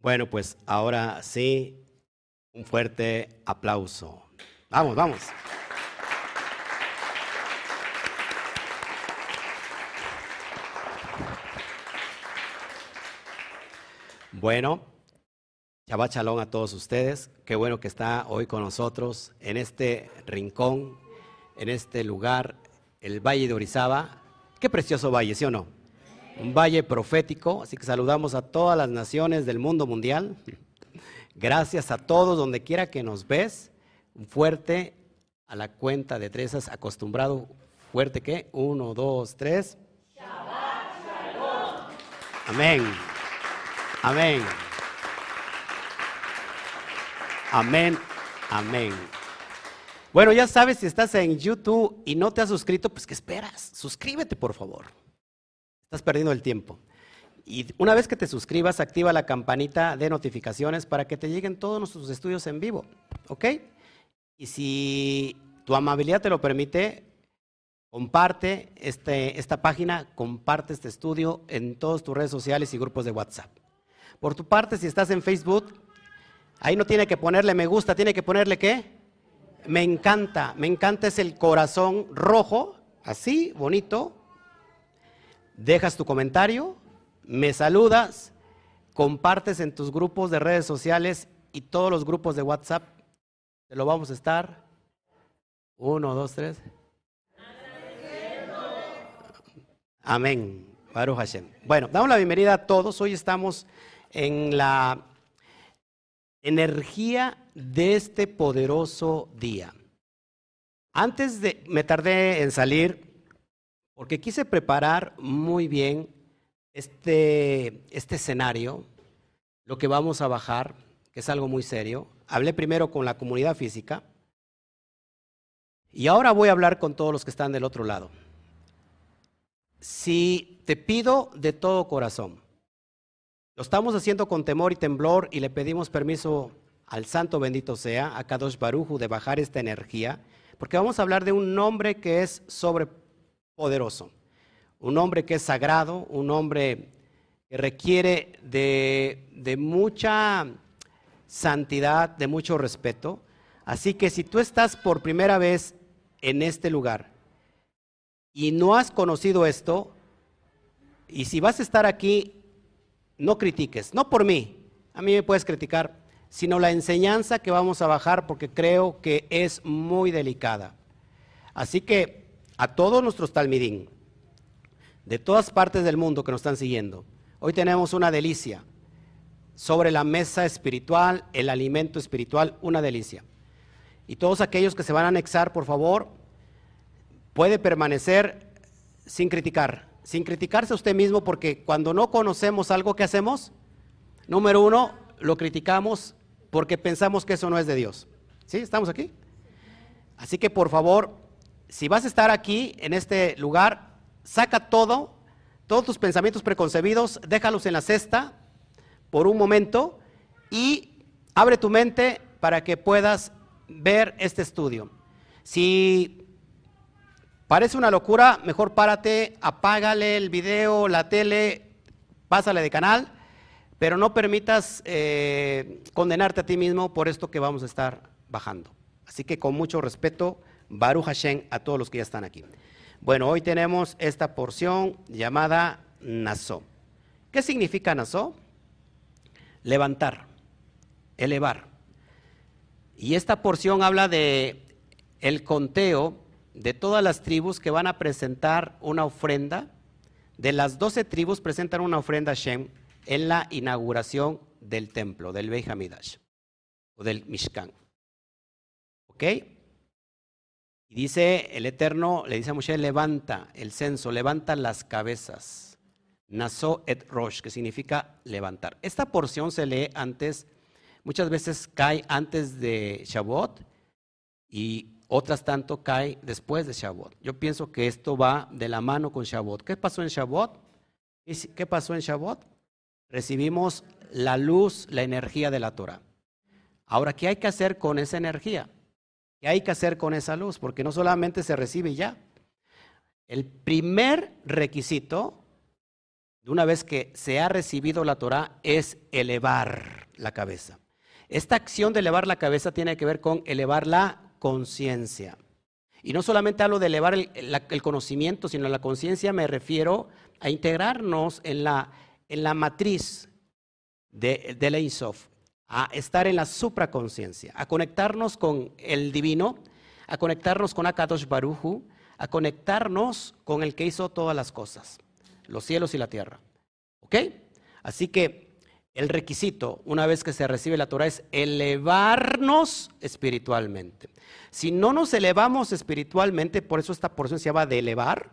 Bueno, pues ahora sí, un fuerte aplauso. Vamos, vamos. Bueno, Shabbat Shalom a todos ustedes. Qué bueno que está hoy con nosotros en este rincón, en este lugar, el Valle de Orizaba. Qué precioso valle, ¿sí o no? Un valle profético, así que saludamos a todas las naciones del mundo mundial. Gracias a todos, donde quiera que nos ves. Fuerte a la cuenta de tres, acostumbrado fuerte que uno, dos, tres. Amén. Amén. Amén. Amén. Bueno, ya sabes, si estás en YouTube y no te has suscrito, pues ¿qué esperas? Suscríbete, por favor. Estás perdiendo el tiempo. Y una vez que te suscribas, activa la campanita de notificaciones para que te lleguen todos nuestros estudios en vivo. ¿Ok? Y si tu amabilidad te lo permite, comparte este, esta página, comparte este estudio en todas tus redes sociales y grupos de WhatsApp. Por tu parte, si estás en Facebook, ahí no tiene que ponerle me gusta, tiene que ponerle qué? Me encanta, me encanta es el corazón rojo, así, bonito. Dejas tu comentario, me saludas, compartes en tus grupos de redes sociales y todos los grupos de WhatsApp. Te lo vamos a estar. Uno, dos, tres. Amén. Baruch. Bueno, damos la bienvenida a todos. Hoy estamos en la energía de este poderoso día. Antes de, me tardé en salir porque quise preparar muy bien este, este escenario, lo que vamos a bajar, que es algo muy serio. Hablé primero con la comunidad física y ahora voy a hablar con todos los que están del otro lado. Si te pido de todo corazón, lo estamos haciendo con temor y temblor y le pedimos permiso al Santo bendito sea, a Kadosh Baruju, de bajar esta energía, porque vamos a hablar de un nombre que es sobrepoderoso, un hombre que es sagrado, un hombre que requiere de, de mucha santidad, de mucho respeto. Así que si tú estás por primera vez en este lugar y no has conocido esto, y si vas a estar aquí no critiques, no por mí, a mí me puedes criticar, sino la enseñanza que vamos a bajar porque creo que es muy delicada. Así que a todos nuestros talmidín, de todas partes del mundo que nos están siguiendo, hoy tenemos una delicia sobre la mesa espiritual, el alimento espiritual, una delicia. Y todos aquellos que se van a anexar, por favor, puede permanecer sin criticar sin criticarse a usted mismo, porque cuando no conocemos algo, ¿qué hacemos? Número uno, lo criticamos porque pensamos que eso no es de Dios. ¿Sí? ¿Estamos aquí? Así que por favor, si vas a estar aquí, en este lugar, saca todo, todos tus pensamientos preconcebidos, déjalos en la cesta por un momento y abre tu mente para que puedas ver este estudio. Si Parece una locura, mejor párate, apágale el video, la tele, pásale de canal, pero no permitas eh, condenarte a ti mismo por esto que vamos a estar bajando. Así que con mucho respeto, Baruch Hashem a todos los que ya están aquí. Bueno, hoy tenemos esta porción llamada Naso. ¿Qué significa Naso? Levantar, elevar. Y esta porción habla de el conteo de todas las tribus que van a presentar una ofrenda, de las doce tribus presentan una ofrenda a Shem en la inauguración del templo, del Beit Hamidash, o del Mishkan. ¿Ok? Y dice el Eterno, le dice a Moshe, levanta el censo, levanta las cabezas. Naso et Rosh, que significa levantar. Esta porción se lee antes, muchas veces cae antes de Shavuot y otras tanto cae después de Shavuot. Yo pienso que esto va de la mano con Shavuot. ¿Qué pasó en Shavuot? ¿Qué pasó en Shavuot? Recibimos la luz, la energía de la Torah. Ahora, ¿qué hay que hacer con esa energía? ¿Qué hay que hacer con esa luz? Porque no solamente se recibe ya. El primer requisito una vez que se ha recibido la Torah es elevar la cabeza. Esta acción de elevar la cabeza tiene que ver con elevar la conciencia. Y no solamente hablo de elevar el, conocimiento, sino la conciencia me refiero a integrarnos en la, en la matriz de, de la a estar en la supraconciencia, a conectarnos con el divino, a conectarnos con Akadosh Baruju, a conectarnos con el que hizo todas las cosas, los cielos y la tierra. ¿Ok? Así que el requisito, una vez que se recibe la Torah, es elevarnos espiritualmente. Si no nos elevamos espiritualmente, por eso esta porción se llama de elevar,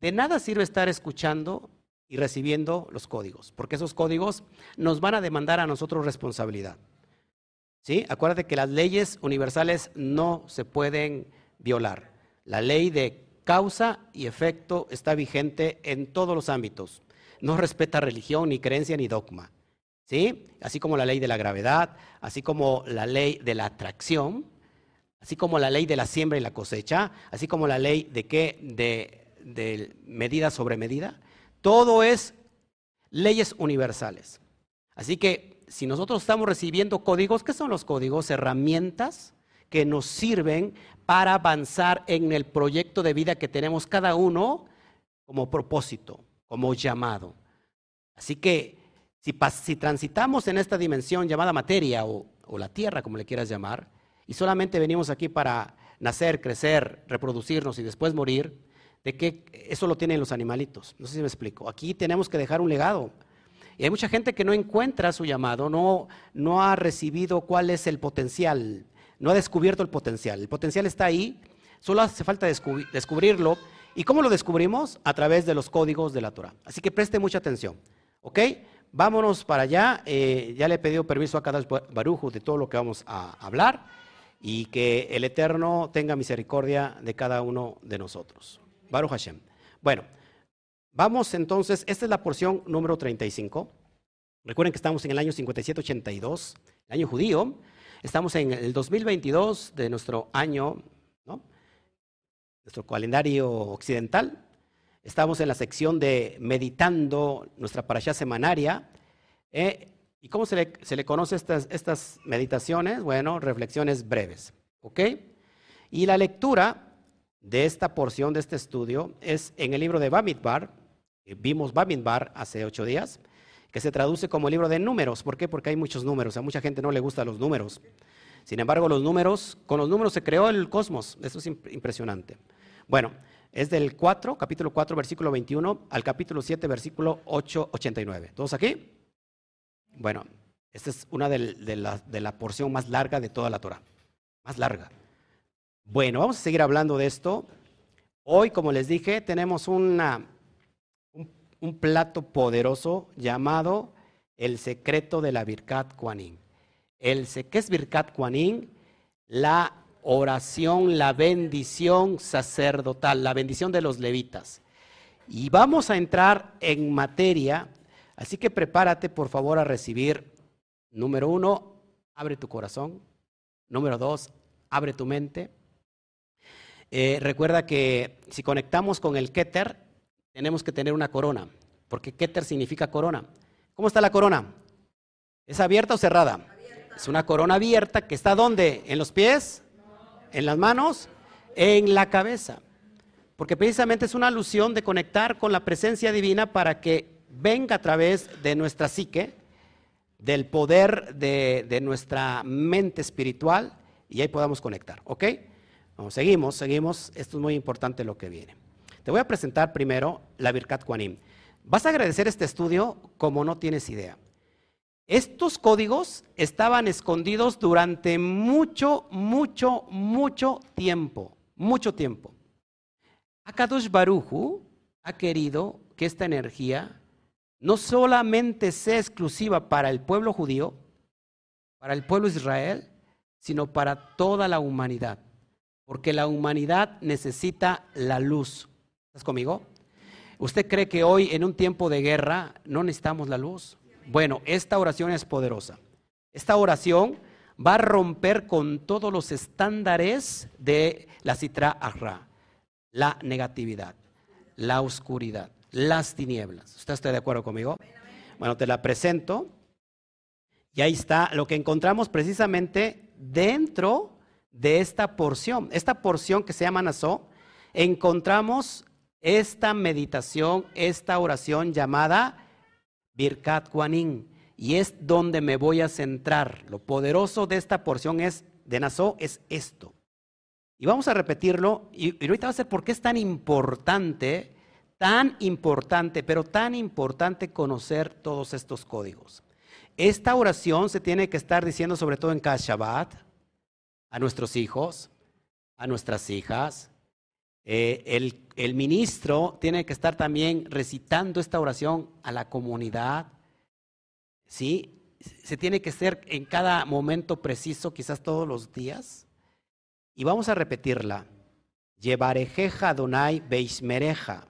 de nada sirve estar escuchando y recibiendo los códigos, porque esos códigos nos van a demandar a nosotros responsabilidad. ¿Sí? Acuérdate que las leyes universales no se pueden violar. La ley de causa y efecto está vigente en todos los ámbitos. No respeta religión, ni creencia, ni dogma. ¿Sí? Así como la ley de la gravedad, así como la ley de la atracción, así como la ley de la siembra y la cosecha, así como la ley de qué, de, de medida sobre medida. Todo es leyes universales. Así que si nosotros estamos recibiendo códigos, ¿qué son los códigos? Herramientas que nos sirven para avanzar en el proyecto de vida que tenemos cada uno como propósito, como llamado. Así que si, si transitamos en esta dimensión llamada materia o la tierra, como le quieras llamar, y solamente venimos aquí para nacer, crecer, reproducirnos y después morir, de que eso lo tienen los animalitos. No sé si me explico. Aquí tenemos que dejar un legado. Y hay mucha gente que no encuentra su llamado, no, ha recibido cuál es el potencial, no ha descubierto el potencial. El potencial está ahí, solo hace falta descubrirlo. ¿Y cómo lo descubrimos? A través de los códigos de la Torah. Así que preste mucha atención. ¿Ok? Vámonos para allá. Eh, ya le he pedido permiso a cada Barujo de todo lo que vamos a hablar y que el Eterno tenga misericordia de cada uno de nosotros. Baruch Hashem. Bueno, vamos entonces, esta es la porción número 35. Recuerden que estamos en el año 5782, el año judío. Estamos en el 2022 de nuestro año, ¿no? nuestro calendario occidental. Estamos en la sección de meditando nuestra parashá semanaria. Eh, ¿Y cómo se le, se le conoce estas, estas meditaciones? Bueno, reflexiones breves. ¿Ok? Y la lectura de esta porción de este estudio es en el libro de Bamidbar. Vimos Bamidbar hace ocho días, que se traduce como libro de números. ¿Por qué? Porque hay muchos números. A mucha gente no le gustan los números. Sin embargo, los números, con los números se creó el cosmos. Eso es impresionante. Bueno, es del 4, capítulo 4, versículo 21, al capítulo 7, versículo 8, 89. ¿Todos aquí? Bueno, esta es una de, la, de la porción más larga de toda la Torah. Más larga. Bueno, vamos a seguir hablando de esto. Hoy, como les dije, tenemos un, plato poderoso llamado el secreto de la Birkat Kuanin. El, ¿Qué es Birkat Kuanin? La oración, la bendición sacerdotal, la bendición de los levitas. Y vamos a entrar en materia, así que prepárate por favor a recibir, número uno, abre tu corazón. Número dos, abre tu mente. Eh, recuerda que si conectamos con el Keter, tenemos que tener una corona, porque Keter significa corona. ¿Cómo está la corona? ¿Es abierta o cerrada? Es una corona abierta que está ¿dónde? ¿En los pies? ¿En las manos? En la cabeza. Porque precisamente es una alusión de conectar con la presencia divina para que venga a través de nuestra psique, del poder de, de nuestra mente espiritual y ahí podamos conectar. ¿Ok? Seguimos, seguimos. Esto es muy importante lo que viene. Te voy a presentar primero la Birkat Kuanim. Vas a agradecer este estudio como no tienes idea. Estos códigos estaban escondidos durante mucho, mucho, mucho tiempo. Mucho tiempo. Akadosh Baruju ha querido que esta energía no solamente sea exclusiva para el pueblo judío, para el pueblo Israel, sino para toda la humanidad. Porque la humanidad necesita la luz. ¿Estás conmigo? ¿Usted cree que hoy en un tiempo de guerra no necesitamos la luz? Bueno, esta oración es poderosa. Esta oración va a romper con todos los estándares de la citra ahra, la negatividad, la oscuridad, las tinieblas. ¿Usted está de acuerdo conmigo? Bueno, te la presento. Y ahí está lo que encontramos precisamente dentro de esta porción. Esta porción que se llama Nazó, encontramos esta meditación, esta oración llamada Birkat Kuanin. Y es donde me voy a centrar. Lo poderoso de esta porción es, de Nazó es esto. Y vamos a repetirlo. Y, y ahorita va a ser por qué es tan importante, tan importante, pero tan importante conocer todos estos códigos. Esta oración se tiene que estar diciendo sobre todo en cada Shabbat, a nuestros hijos, a nuestras hijas. Eh, el, el ministro tiene que estar también recitando esta oración a la comunidad. ¿Sí? Se tiene que ser en cada momento preciso, quizás todos los días. Y vamos a repetirla. Llevarejeja Donai Beismereja.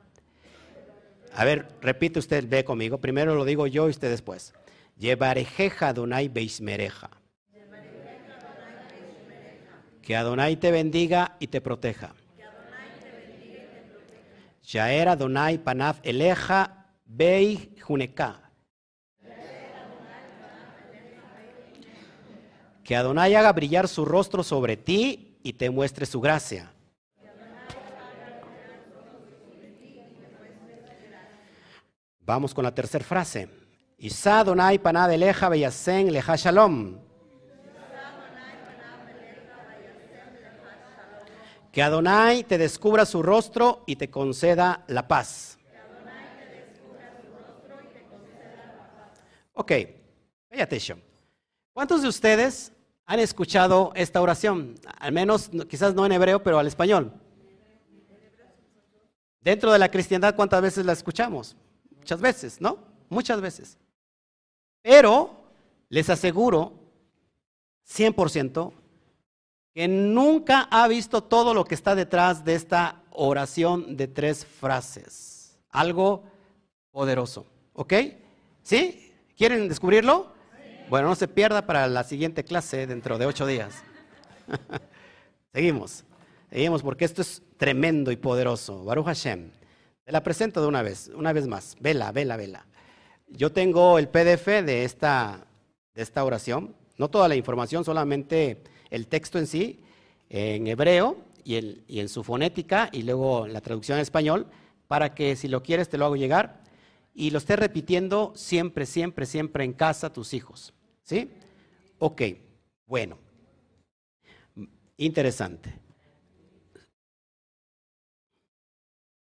A ver, repite usted, ve conmigo. Primero lo digo yo y usted después. Llevarejeja Adonai Beismereja. Que Adonai te bendiga y te proteja. Yaer Adonai Panaf Eleja Bei. Que Adonai haga brillar su rostro sobre ti y te muestre su gracia. Vamos con la tercera frase. Isa Adonai panad eleja beyasen leja. Que Adonai te descubra su rostro y te conceda la paz. Ok, pay attention. ¿Cuántos de ustedes han escuchado esta oración? Al menos, quizás no en hebreo, pero al español. Dentro de la cristiandad, ¿cuántas veces la escuchamos? Muchas veces, ¿no? Muchas veces. Pero les aseguro, 100%, que nunca ha visto todo lo que está detrás de esta oración de tres frases. Algo poderoso. ¿Ok? ¿Sí? ¿Quieren descubrirlo? Bueno, no se pierda para la siguiente clase dentro de ocho días. Seguimos. Seguimos porque esto es tremendo y poderoso. Baruch Hashem. Te la presento de una vez, una vez más. Vela, vela, vela. Yo tengo el PDF de esta, de esta oración, no toda la información, solamente el texto en sí, en hebreo y, y en su fonética y luego la traducción en español, para que si lo quieres te lo hago llegar y lo estés repitiendo siempre, siempre, siempre en casa tus hijos. ¿Sí? Ok, bueno. Interesante.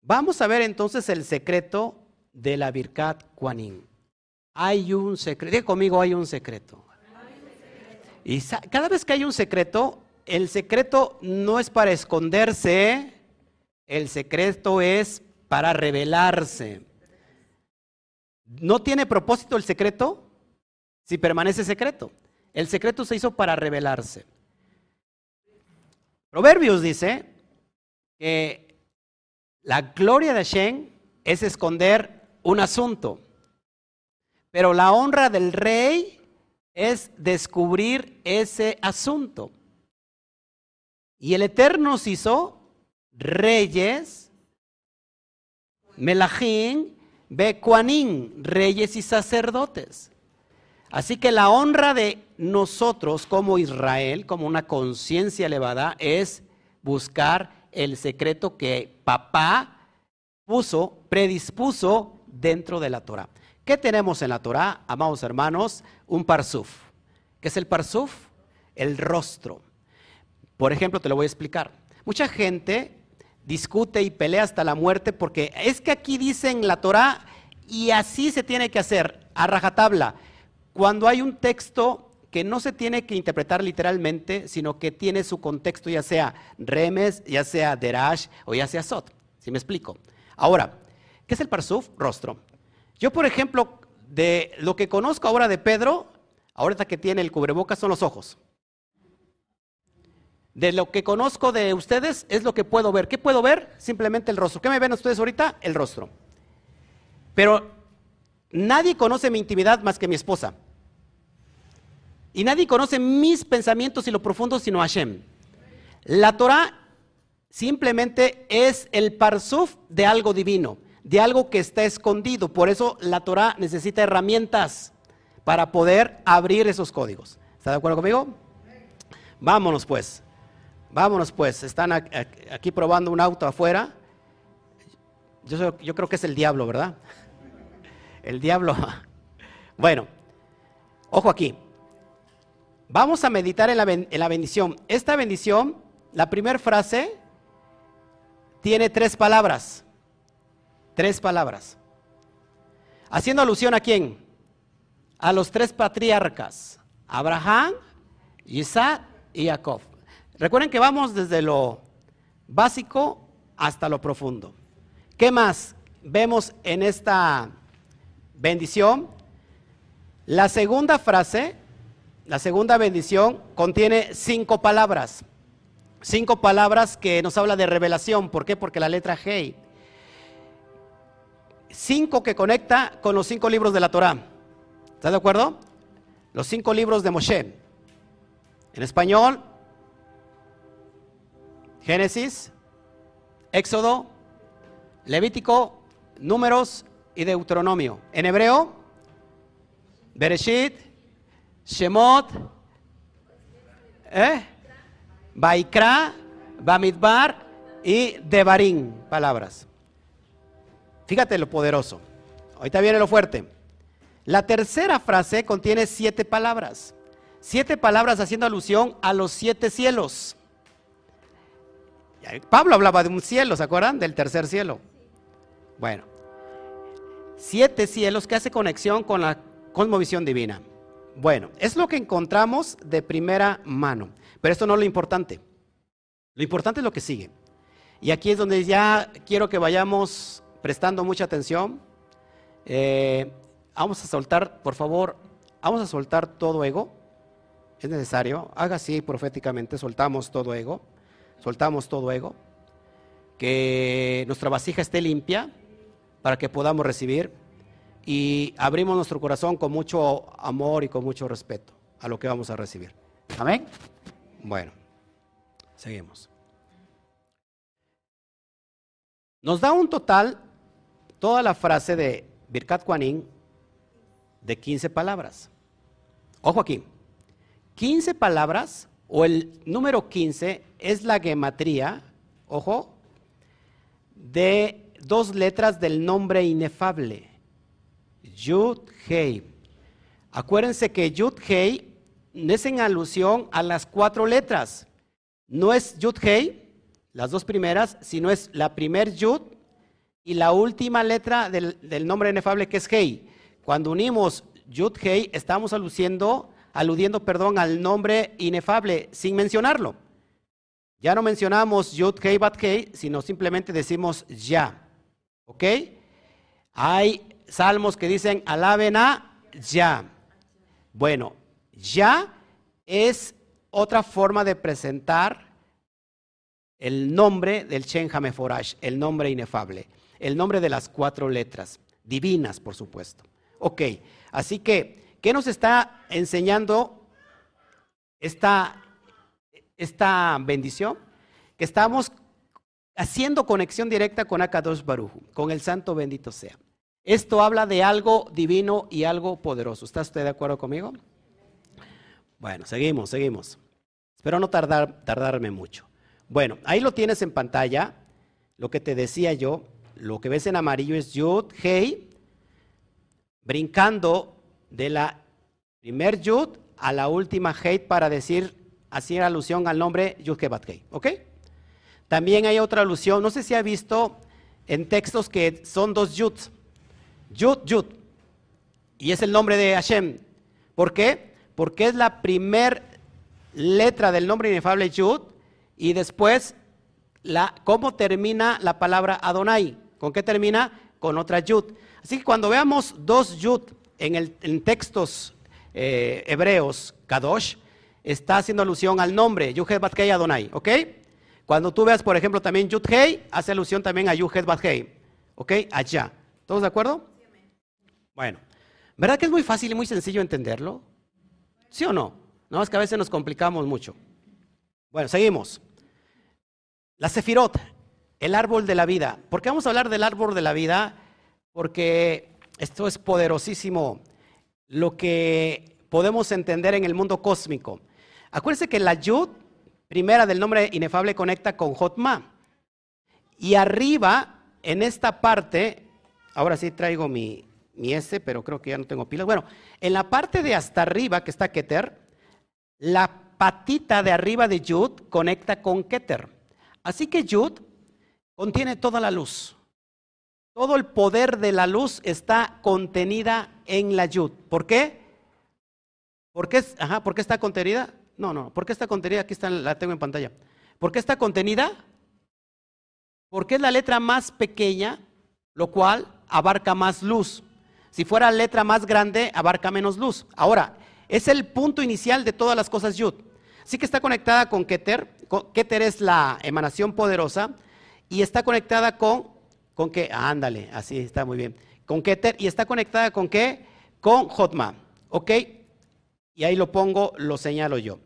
Vamos a ver entonces el secreto de la Birkat Kuanin. Hay un secreto, conmigo, hay un secreto. Y cada vez que hay un secreto, el secreto no es para esconderse, el secreto es para revelarse. ¿No tiene propósito el secreto? Si permanece secreto. El secreto se hizo para revelarse. Proverbios dice que la gloria de Hashem es esconder un asunto. Pero la honra del rey es descubrir ese asunto. Y el Eterno nos hizo reyes, Melahim, Becuanín, reyes y sacerdotes. Así que la honra de nosotros como Israel, como una conciencia elevada, es buscar el secreto que papá puso, predispuso dentro de la Torah. ¿Qué tenemos en la Torah, amados hermanos? Un parsuf. ¿Qué es el parsuf? El rostro. Por ejemplo, te lo voy a explicar. Mucha gente discute y pelea hasta la muerte porque es que aquí dice en la Torah y así se tiene que hacer, a rajatabla. Cuando hay un texto que no se tiene que interpretar literalmente, sino que tiene su contexto, ya sea remes, ya sea derash o ya sea sot. ¿Sí me explico? Ahora, ¿qué es el parsuf? Rostro. Yo, por ejemplo, de lo que conozco ahora de Pedro, ahorita que tiene el cubrebocas son los ojos. De lo que conozco de ustedes es lo que puedo ver. ¿Qué puedo ver? Simplemente el rostro. ¿Qué me ven ustedes ahorita? El rostro. Pero nadie conoce mi intimidad más que mi esposa. Y nadie conoce mis pensamientos y lo profundo sino Hashem. La Torah simplemente es el parsuf de algo divino de algo que está escondido. Por eso la Torah necesita herramientas para poder abrir esos códigos. ¿Está de acuerdo conmigo? Vámonos pues. Vámonos pues. Están aquí probando un auto afuera. Yo, yo creo que es el diablo, ¿verdad? El diablo. Bueno, ojo aquí. Vamos a meditar en la, en la bendición. Esta bendición, la primera frase, tiene tres palabras. Tres palabras. Haciendo alusión a quién? A los tres patriarcas. Abraham, Isaac y Jacob. Recuerden que vamos desde lo básico hasta lo profundo. ¿Qué más vemos en esta bendición? La segunda frase, la segunda bendición, contiene cinco palabras. Cinco palabras que nos habla de revelación. ¿Por qué? Porque la letra G. Cinco que conecta con los cinco libros de la Torah. ¿Estás de acuerdo? Los cinco libros de Moshe. En español, Génesis, Éxodo, Levítico, Números y Deuteronomio. En hebreo, Bereshit, Shemot, ¿eh? Baikra, Bamidbar y Devarim, palabras. Fíjate lo poderoso. Ahorita viene lo fuerte. La tercera frase contiene siete palabras. Siete palabras haciendo alusión a los siete cielos. Pablo hablaba de un cielo, ¿se acuerdan? Del tercer cielo. Bueno, siete cielos que hace conexión con la cosmovisión divina. Bueno, es lo que encontramos de primera mano. Pero esto no es lo importante. Lo importante es lo que sigue. Y aquí es donde ya quiero que vayamos prestando mucha atención. Eh, vamos a soltar, por favor, vamos a soltar todo ego. Es necesario. Haga así proféticamente, soltamos todo ego. Soltamos todo ego. Que nuestra vasija esté limpia para que podamos recibir. Y abrimos nuestro corazón con mucho amor y con mucho respeto a lo que vamos a recibir. Amén. Bueno, seguimos. Nos da un total, toda la frase de Birkat Kuanin, de 15 palabras. Ojo aquí, 15 palabras o el número 15 es la gematría, ojo, de dos letras del nombre inefable, Yud Hei. Acuérdense que Yud Hei es en alusión a las cuatro letras. No es Yud Hei, las dos primeras, sino es la primer Yud y la última letra del, nombre inefable que es Hei. Cuando unimos Yud Hei, estamos aludiendo, aludiendo perdón, al nombre inefable sin mencionarlo. Ya no mencionamos Yud Hei Bat Hei, sino simplemente decimos ya. ¿Ok? Hay salmos que dicen alaben a ya. Bueno, ya es otra forma de presentar el nombre del Shen Hameforash, el nombre inefable, el nombre de las cuatro letras, divinas, por supuesto. Ok, así que, ¿qué nos está enseñando esta, esta bendición? Que estamos haciendo conexión directa con Akadosh Baruju, con el Santo bendito sea. Esto habla de algo divino y algo poderoso. ¿Está usted de acuerdo conmigo? Bueno, seguimos, seguimos. Espero no tardar, tardarme mucho. Bueno, ahí lo tienes en pantalla. Lo que te decía yo, lo que ves en amarillo es Yud, Hei, brincando de la primer Yud a la última Hei para decir, hacer alusión al nombre Yud Kebat Hei. ¿Ok? También hay otra alusión, no sé si ha visto en textos que son dos Yud. Yud, Yud. Y es el nombre de Hashem. ¿Por qué? porque es la primer letra del nombre inefable Yud y después la, cómo termina la palabra Adonai. ¿Con qué termina? Con otra Yud. Así que cuando veamos dos Yud en, el, textos eh, hebreos, Kadosh, está haciendo alusión al nombre, Yuhet Batkei Adonai, ¿ok? Cuando tú veas, por ejemplo, también Yud Hei, hace alusión también a Yuhet Batkei, ¿ok? Allá. ¿Todos de acuerdo? Bueno, ¿verdad que es muy fácil y muy sencillo entenderlo? ¿Sí o no? No, es que a veces nos complicamos mucho. Bueno, seguimos. La Sefirot. El árbol de la vida. ¿Por qué vamos a hablar del árbol de la vida? Porque esto es poderosísimo, lo que podemos entender en el mundo cósmico. Acuérdense que la Yud, primera del nombre inefable, conecta con Jotma. Y arriba, en esta parte, ahora sí traigo mi, mi S, pero creo que ya no tengo pilas. Bueno, en la parte de hasta arriba, que está Keter, la patita de arriba de Yud conecta con Keter. Así que Yud contiene toda la luz. Todo el poder de la luz está contenida en la Yud. ¿Por qué? ¿Por qué, ajá, ¿por qué está contenida? No, no, ¿por qué está contenida? Aquí está, la tengo en pantalla. ¿Por qué está contenida? Porque es la letra más pequeña, lo cual abarca más luz. Si fuera letra más grande, abarca menos luz. Ahora, es el punto inicial de todas las cosas Yud. Así que está conectada con Keter. Keter es la emanación poderosa y está conectada con, ¿con qué? ándale, así está muy bien. Con Keter y está conectada con qué? Con Jotma. ¿Ok? Y ahí lo pongo, lo señalo yo.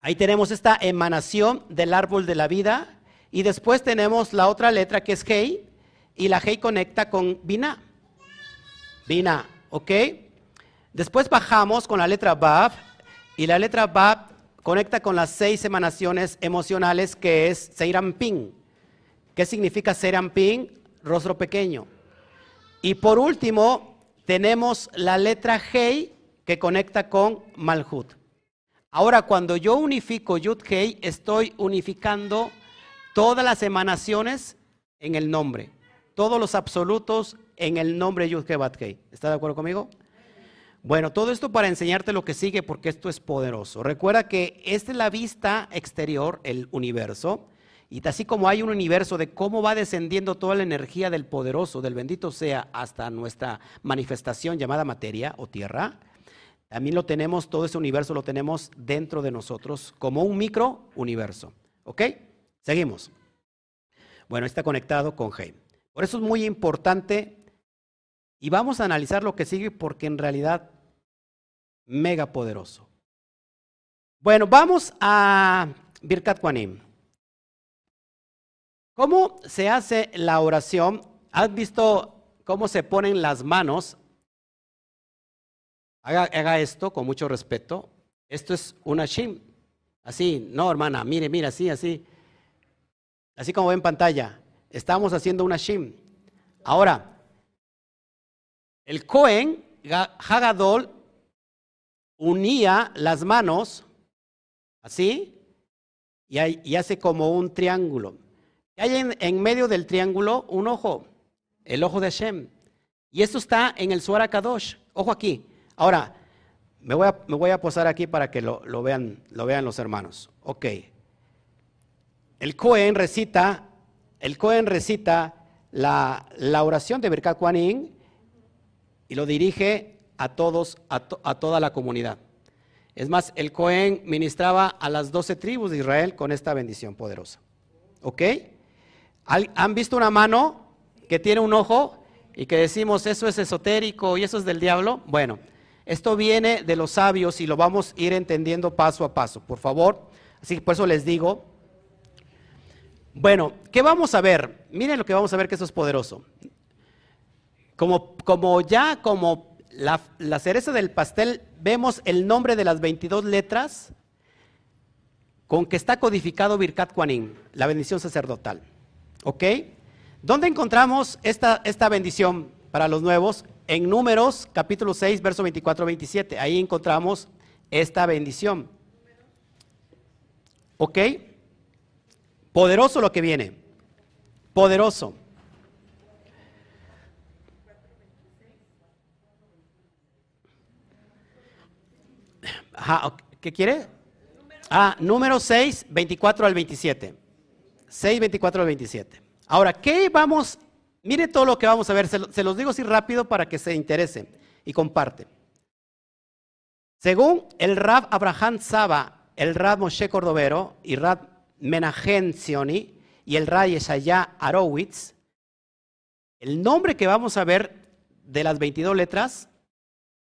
Ahí tenemos esta emanación del árbol de la vida y después tenemos la otra letra que es Hei y la Hei conecta con Bina. Bina, ¿ok? Después bajamos con la letra Bab y la letra Bab conecta con las seis emanaciones emocionales que es Seiramping. ¿Qué significa Seiramping? Rostro pequeño. Y por último, tenemos la letra Hei que conecta con Malhut. Ahora, cuando yo unifico Yud Hei, estoy unificando todas las emanaciones en el nombre, todos los absolutos en el nombre Yud Hei Bat Hei. ¿Está de acuerdo conmigo? Bueno, todo esto para enseñarte lo que sigue porque esto es poderoso. Recuerda que esta es la vista exterior, el universo, y así como hay un universo de cómo va descendiendo toda la energía del poderoso, del bendito sea, hasta nuestra manifestación llamada materia o tierra, también lo tenemos, todo ese universo lo tenemos dentro de nosotros como un micro universo. ¿Ok? Seguimos. Bueno, está conectado con Hei. Por eso es muy importante y vamos a analizar lo que sigue porque en realidad mega poderoso. Bueno, vamos a Birkat Kwanim. ¿Cómo se hace la oración? ¿Has visto cómo se ponen las manos? Haga, esto con mucho respeto. Esto es una shim. Así, no, hermana, mire, mire, así, así. Así como ve en pantalla. Estamos haciendo una shim. Ahora, el Cohen, Hagadol, unía las manos así y, hace como un triángulo. Hay en, medio del triángulo un ojo, el ojo de Hashem. Y esto está en el Suara Kadosh. Ojo aquí. Ahora, me voy a, posar aquí para que lo, vean, lo vean los hermanos. Ok. El Cohen recita, el Cohen recita la, la oración de Birkat Kuanin y lo dirige a todos, a, toda la comunidad. Es más, el Cohen ministraba a las doce tribus de Israel con esta bendición poderosa. ¿Ok? ¿Han visto una mano que tiene un ojo y que decimos eso es esotérico y eso es del diablo? Bueno, esto viene de los sabios y lo vamos a ir entendiendo paso a paso, por favor. Así que por eso les digo. Bueno, ¿qué vamos a ver? Miren lo que vamos a ver que eso es poderoso. Como, ya como la, cereza del pastel, vemos el nombre de las 22 letras con que está codificado Birkat Kuanin, la bendición sacerdotal. ¿Ok? ¿Dónde encontramos esta, esta bendición para los nuevos? En Números, capítulo 6, verso 24-27. Ahí encontramos esta bendición. ¿Ok? Poderoso lo que viene. Poderoso. ¿Qué quiere? Ah, número 6, 24 al 27. 6, 24 al 27. Ahora, ¿qué vamos? Mire todo lo que vamos a ver. Se, los digo así rápido para que se interese y comparte. Según el Rab Abraham Saba, el Rab Moshe Cordovero y Rab Menahem Sioni y el Rab Yeshaya Arowitz, el nombre que vamos a ver de las 22 letras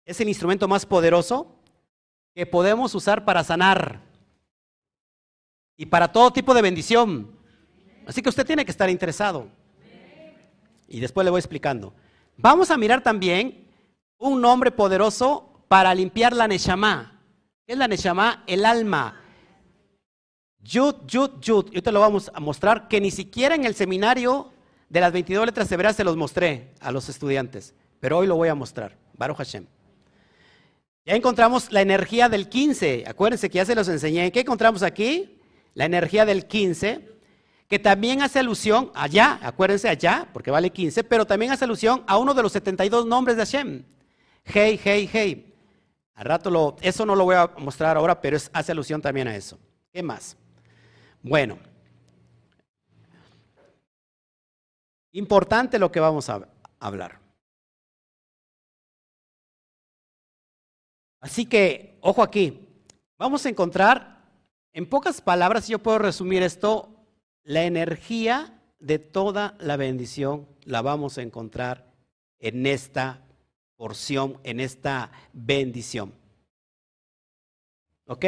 es el instrumento más poderoso que podemos usar para sanar y para todo tipo de bendición. Así que usted tiene que estar interesado. Y después le voy explicando. Vamos a mirar también un nombre poderoso para limpiar la Neshama. ¿Qué es la Neshama? El alma. Yud, Yud, Yud. Yo te lo vamos a mostrar que ni siquiera en el seminario de las 22 letras hebreas se los mostré a los estudiantes. Pero hoy lo voy a mostrar. Baruch Hashem. Ya encontramos la energía del 15. Acuérdense que ya se los enseñé. ¿Qué encontramos aquí? La energía del 15, que también hace alusión allá, acuérdense allá, porque vale 15, pero también hace alusión a uno de los 72 nombres de Hashem. Hey, hey, hey. Al rato lo, eso no lo voy a mostrar ahora, pero hace alusión también a eso. ¿Qué más? Bueno, importante lo que vamos a hablar. Así que, ojo aquí, vamos a encontrar, en pocas palabras, si yo puedo resumir esto, la energía de toda la bendición la vamos a encontrar en esta porción, en esta bendición. ¿Ok?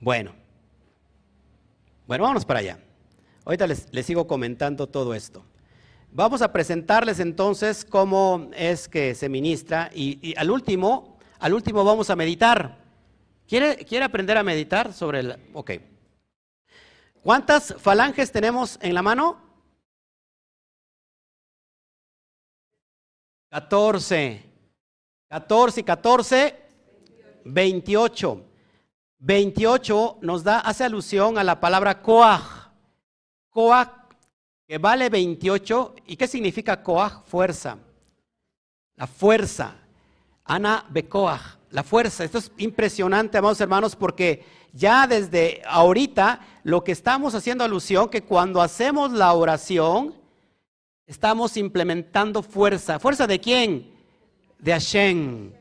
Bueno. Bueno, vámonos para allá. Ahorita les, les sigo comentando todo esto. Vamos a presentarles entonces cómo es que se ministra y, al último, al último vamos a meditar. ¿Quiere, ¿Quiere aprender a meditar sobre el... Ok. ¿Cuántas falanges tenemos en la mano? 14. 14 y 14, 28. 28 nos da, hace alusión a la palabra coaj. Coaj que vale 28. ¿Y qué significa Koach? Fuerza. La fuerza. Ana Bekoach, la fuerza. Esto es impresionante, amados hermanos, porque ya desde ahorita lo que estamos haciendo alusión, que cuando hacemos la oración, estamos implementando fuerza. ¿Fuerza de quién? De Hashem.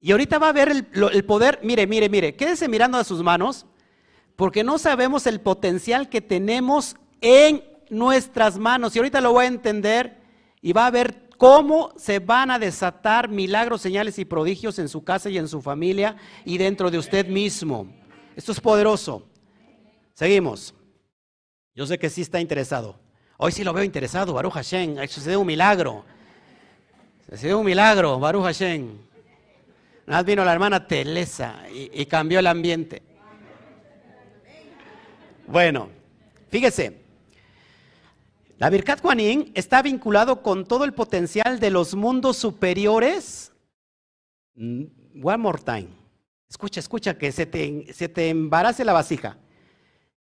Y ahorita va a ver el, el poder, mire, mire, mire, quédese mirando a sus manos, porque no sabemos el potencial que tenemos en nuestras manos. Y ahorita lo voy a entender y va a ver cómo se van a desatar milagros, señales y prodigios en su casa y en su familia y dentro de usted mismo. Esto es poderoso. Seguimos. Yo sé que sí está interesado. Hoy sí lo veo interesado, Baruch Hashem. Sucedió un milagro. Sucedió un milagro, Baruch Hashem. Nada vino la hermana Telesa y, y cambió el ambiente. Bueno, fíjese. La Birkat Juanín está vinculado con todo el potencial de los mundos superiores. Mm, one more time. Escucha, escucha, que se te, se te embarace la vasija.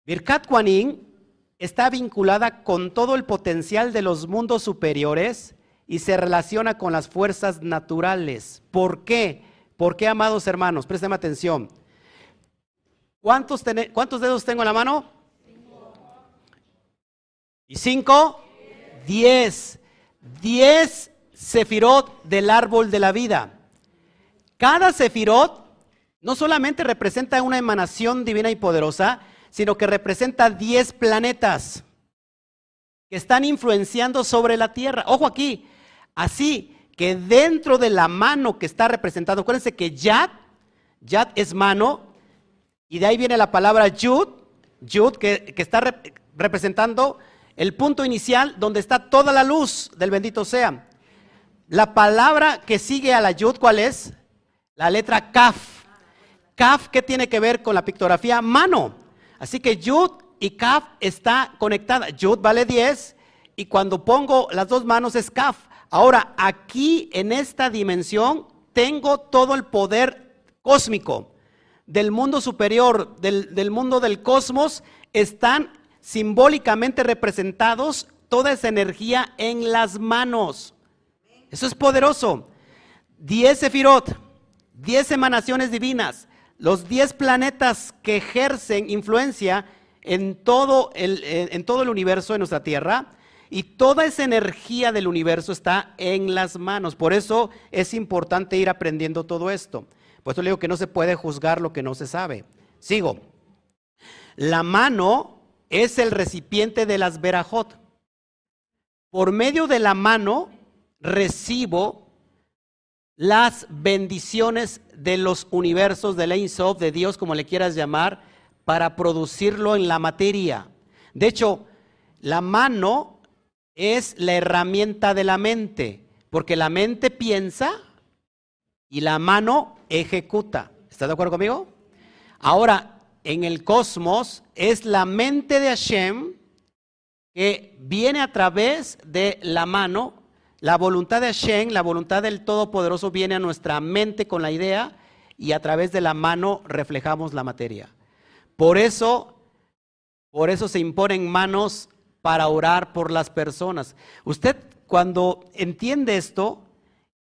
Birkat Juanín está vinculada con todo el potencial de los mundos superiores y se relaciona con las fuerzas naturales. ¿Por qué? ¿Por qué, amados hermanos? Presten atención. ¿Cuántos, ¿Cuántos dedos tengo en la mano? ¿Y cinco? Diez. Diez sefirot del árbol de la vida. Cada sefirot no solamente representa una emanación divina y poderosa, sino que representa diez planetas que están influenciando sobre la Tierra. Ojo aquí, así que dentro de la mano que está representando, acuérdense que Yad, Yad es mano, y de ahí viene la palabra Yud, Yud que, que está representando el punto inicial donde está toda la luz del bendito sea. La palabra que sigue a la yud, ¿cuál es? La letra kaf. Kaf, ¿qué tiene que ver con la pictografía? Mano. Así que yud y kaf está conectada. Yud vale 10 y cuando pongo las dos manos es kaf. Ahora, aquí en esta dimensión tengo todo el poder cósmico del mundo superior, del, del mundo del cosmos, están simbólicamente representados toda esa energía en las manos. Eso es poderoso. Diez sefirot, diez emanaciones divinas, los diez planetas que ejercen influencia en todo, el, en todo el universo, en nuestra Tierra, y toda esa energía del universo está en las manos. Por eso es importante ir aprendiendo todo esto. Por eso le digo que no se puede juzgar lo que no se sabe. Sigo. La mano es el recipiente de las verajot. Por medio de la mano recibo las bendiciones de los universos, de la Sof, de Dios, como le quieras llamar, para producirlo en la materia. De hecho, la mano es la herramienta de la mente, porque la mente piensa y la mano ejecuta. ¿Estás de acuerdo conmigo? Ahora, en el cosmos es la mente de Hashem que viene a través de la mano. La voluntad de Hashem, la voluntad del Todopoderoso viene a nuestra mente con la idea y a través de la mano reflejamos la materia. Por eso, por eso se imponen manos para orar por las personas. Usted cuando entiende esto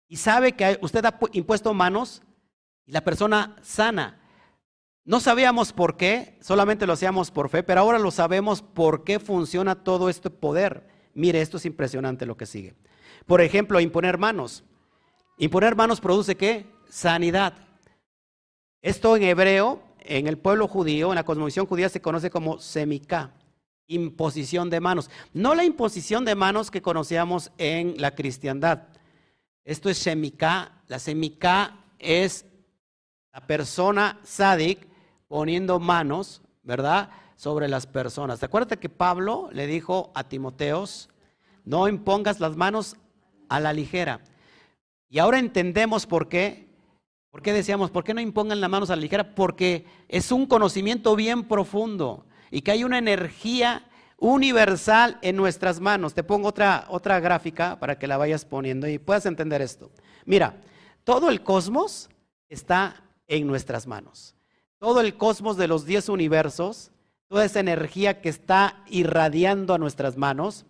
y sabe que usted ha impuesto manos y la persona sana, no sabíamos por qué, solamente lo hacíamos por fe, pero ahora lo sabemos por qué funciona todo este poder. Mire, esto es impresionante lo que sigue. Por ejemplo, imponer manos. Imponer manos produce qué? Sanidad. Esto en hebreo, en el pueblo judío, en la cosmovisión judía se conoce como semicá, imposición de manos. No la imposición de manos que conocíamos en la cristiandad. Esto es semicá. La semicá es la persona sádic poniendo manos, ¿verdad?, sobre las personas. ¿Te acuerdas que Pablo le dijo a Timoteos, no impongas las manos a la ligera? Y ahora entendemos por qué ¿Por qué decíamos, por qué no impongan las manos a la ligera? Porque es un conocimiento bien profundo y que hay una energía universal en nuestras manos. Te pongo otra, otra gráfica para que la vayas poniendo y puedas entender esto. Mira, todo el cosmos está en nuestras manos. Todo el cosmos de los diez universos, toda esa energía que está irradiando a nuestras manos,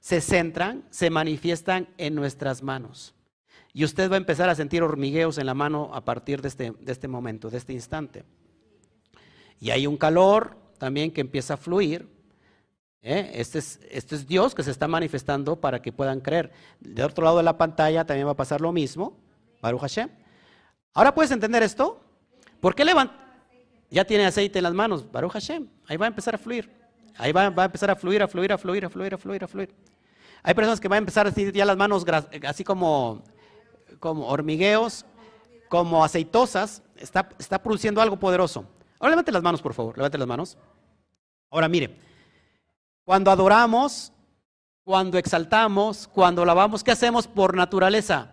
se centran, se manifiestan en nuestras manos. Y usted va a empezar a sentir hormigueos en la mano a partir de este, de este momento, de este instante. Y hay un calor también que empieza a fluir. ¿eh? Este, es, este es Dios que se está manifestando para que puedan creer. De otro lado de la pantalla también va a pasar lo mismo. Baruch Hashem. Ahora puedes entender esto. ¿Por qué levanta? Ya tiene aceite en las manos. Baruch Hashem. Ahí va a empezar a fluir. Ahí va, a empezar a fluir, a fluir, a fluir, a fluir, a fluir, a fluir. Hay personas que van a empezar a sentir ya las manos así como como hormigueos, como aceitosas, está, está produciendo algo poderoso. Ahora levante las manos, por favor, levante las manos. Ahora mire, cuando adoramos, cuando exaltamos, cuando alabamos, ¿qué hacemos por naturaleza?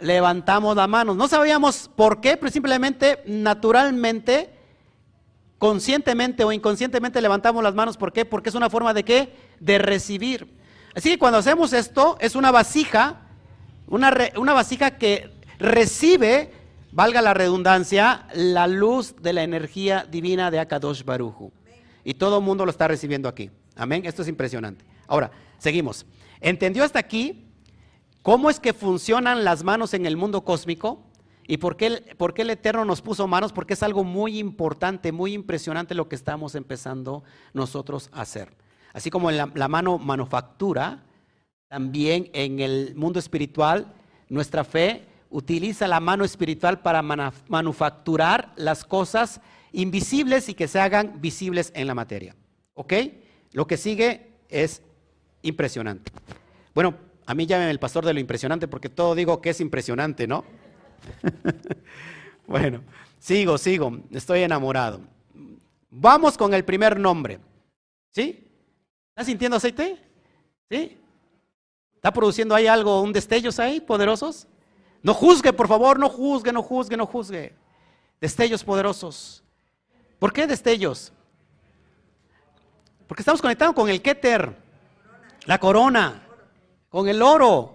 Levantamos las manos. No sabíamos por qué, pero simplemente, naturalmente, conscientemente o inconscientemente levantamos las manos. ¿Por qué? Porque es una forma de qué? De recibir. Así que cuando hacemos esto, es una vasija una, vasija que recibe, valga la redundancia, la luz de la energía divina de Akadosh Baruju. Y todo el mundo lo está recibiendo aquí. Amén. Esto es impresionante. Ahora, seguimos. ¿Entendió hasta aquí cómo es que funcionan las manos en el mundo cósmico? ¿Y por qué, por qué el Eterno nos puso manos? Porque es algo muy importante, muy impresionante lo que estamos empezando nosotros a hacer. Así como la, mano manufactura, también en el mundo espiritual, nuestra fe utiliza la mano espiritual para manufacturar las cosas invisibles y que se hagan visibles en la materia. ¿Ok? Lo que sigue es impresionante. Bueno, a mí llamen el pastor de lo impresionante porque todo digo que es impresionante, ¿no? bueno, sigo, sigo, estoy enamorado. Vamos con el primer nombre. ¿Sí? ¿Estás sintiendo aceite? ¿Sí? ¿Está produciendo ahí algo, un destellos ahí poderosos? No juzgue, por favor, no juzgue, no juzgue, no juzgue. Destellos poderosos. ¿Por qué destellos? Porque estamos conectados con el Keter, la corona, con el oro,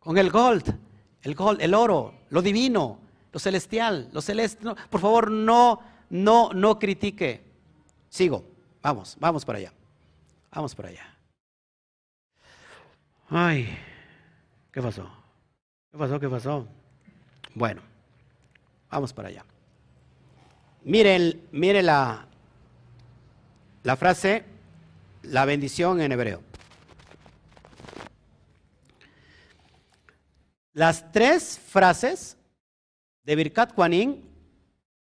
con el gold, el gold, el oro, lo divino, lo celestial, lo celeste. por favor, no, no, no critique. Sigo, vamos, vamos para allá. Vamos para allá. Ay, ¿qué pasó? ¿Qué pasó? ¿Qué pasó? Bueno, vamos para allá. Miren, mire la, la frase, la bendición en hebreo. Las tres frases de Birkat Kuanin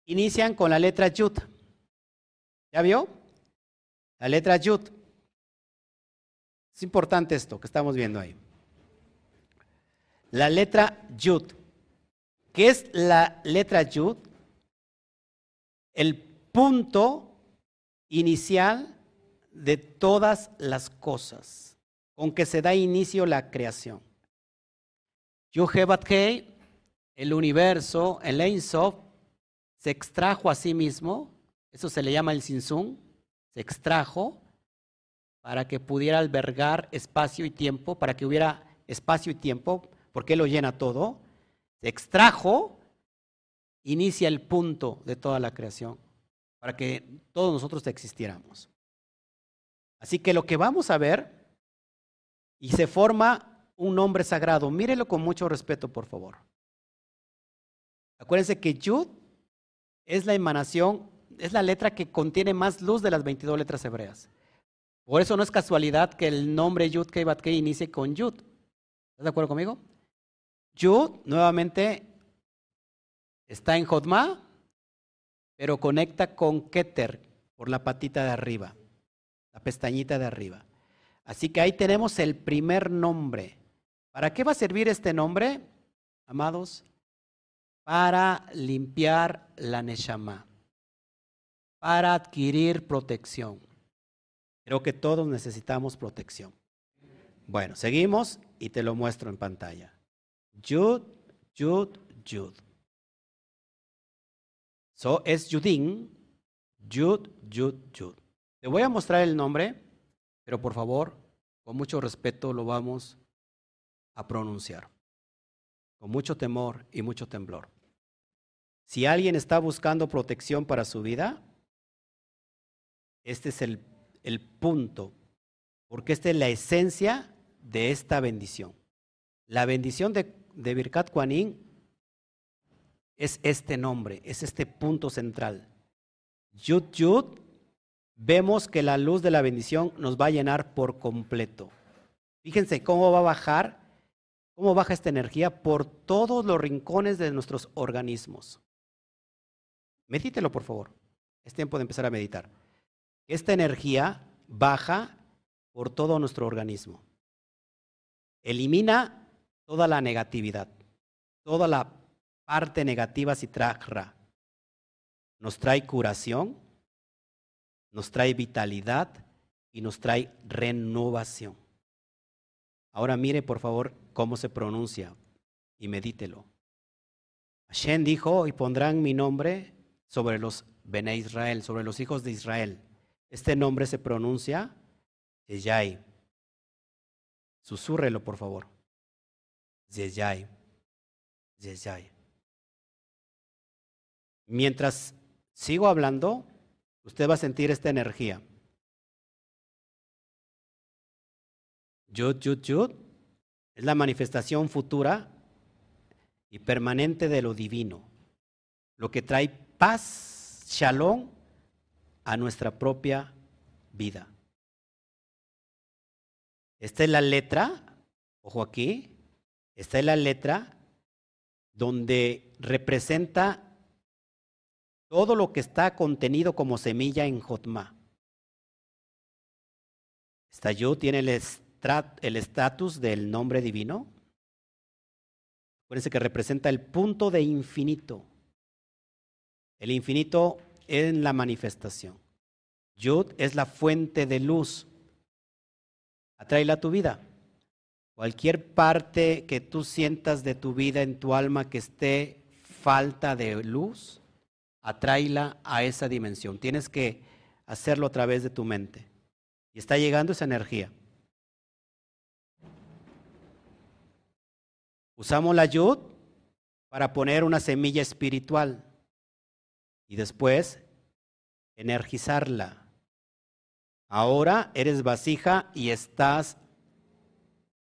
inician con la letra Yud. ¿Ya vio? La letra Yud. Es importante esto que estamos viendo ahí. La letra Yud. ¿Qué es la letra Yud? El punto inicial de todas las cosas, con que se da inicio la creación. Yohebatkei, el universo, el Ein Sof, se extrajo a sí mismo, eso se le llama el Sinsun, se extrajo para que pudiera albergar espacio y tiempo, para que hubiera espacio y tiempo, porque Él lo llena todo, se extrajo, inicia el punto de toda la creación, para que todos nosotros existiéramos. Así que lo que vamos a ver, y se forma un nombre sagrado, mírelo con mucho respeto, por favor. Acuérdense que Yud es la emanación, es la letra que contiene más luz de las 22 letras hebreas. Por eso no es casualidad que el nombre Yud Kei inicie con Yud. ¿Estás de acuerdo conmigo? Yud, nuevamente, está en Jodma, pero conecta con Keter por la patita de arriba, la pestañita de arriba. Así que ahí tenemos el primer nombre. ¿Para qué va a servir este nombre, amados? Para limpiar la Neshama, para adquirir protección. Creo que todos necesitamos protección. Bueno, seguimos y te lo muestro en pantalla. Yud, Yud, Yud. So es Yudin, Yud, Yud, Yud. Te voy a mostrar el nombre, pero por favor, con mucho respeto lo vamos a pronunciar. Con mucho temor y mucho temblor. Si alguien está buscando protección para su vida, este es el el punto, porque esta es la esencia de esta bendición. La bendición de, de Birkat Kuanin es este nombre, es este punto central. Yud Yud, vemos que la luz de la bendición nos va a llenar por completo. Fíjense cómo va a bajar, cómo baja esta energía por todos los rincones de nuestros organismos. Medítelo, por favor. Es tiempo de empezar a meditar. Esta energía baja por todo nuestro organismo. Elimina toda la negatividad, toda la parte negativa trajra. Nos trae curación, nos trae vitalidad y nos trae renovación. Ahora mire por favor cómo se pronuncia y medítelo. Hashem dijo, y pondrán mi nombre sobre los Bene Israel, sobre los hijos de Israel. Este nombre se pronuncia Yeyai. Susúrrelo, por favor. Yeyai. Yeyai. Mientras sigo hablando, usted va a sentir esta energía. Yud, yud, yud es la manifestación futura y permanente de lo divino, lo que trae paz, shalom a nuestra propia vida. Esta es la letra, ojo aquí, esta es la letra donde representa todo lo que está contenido como semilla en Jotma. Esta yo tiene el estatus del nombre divino. Acuérdense que representa el punto de infinito. El infinito en la manifestación. Yud es la fuente de luz. Atráela a tu vida. Cualquier parte que tú sientas de tu vida en tu alma que esté falta de luz, atráela a esa dimensión. Tienes que hacerlo a través de tu mente. Y está llegando esa energía. Usamos la yud para poner una semilla espiritual y después energizarla. Ahora eres vasija y estás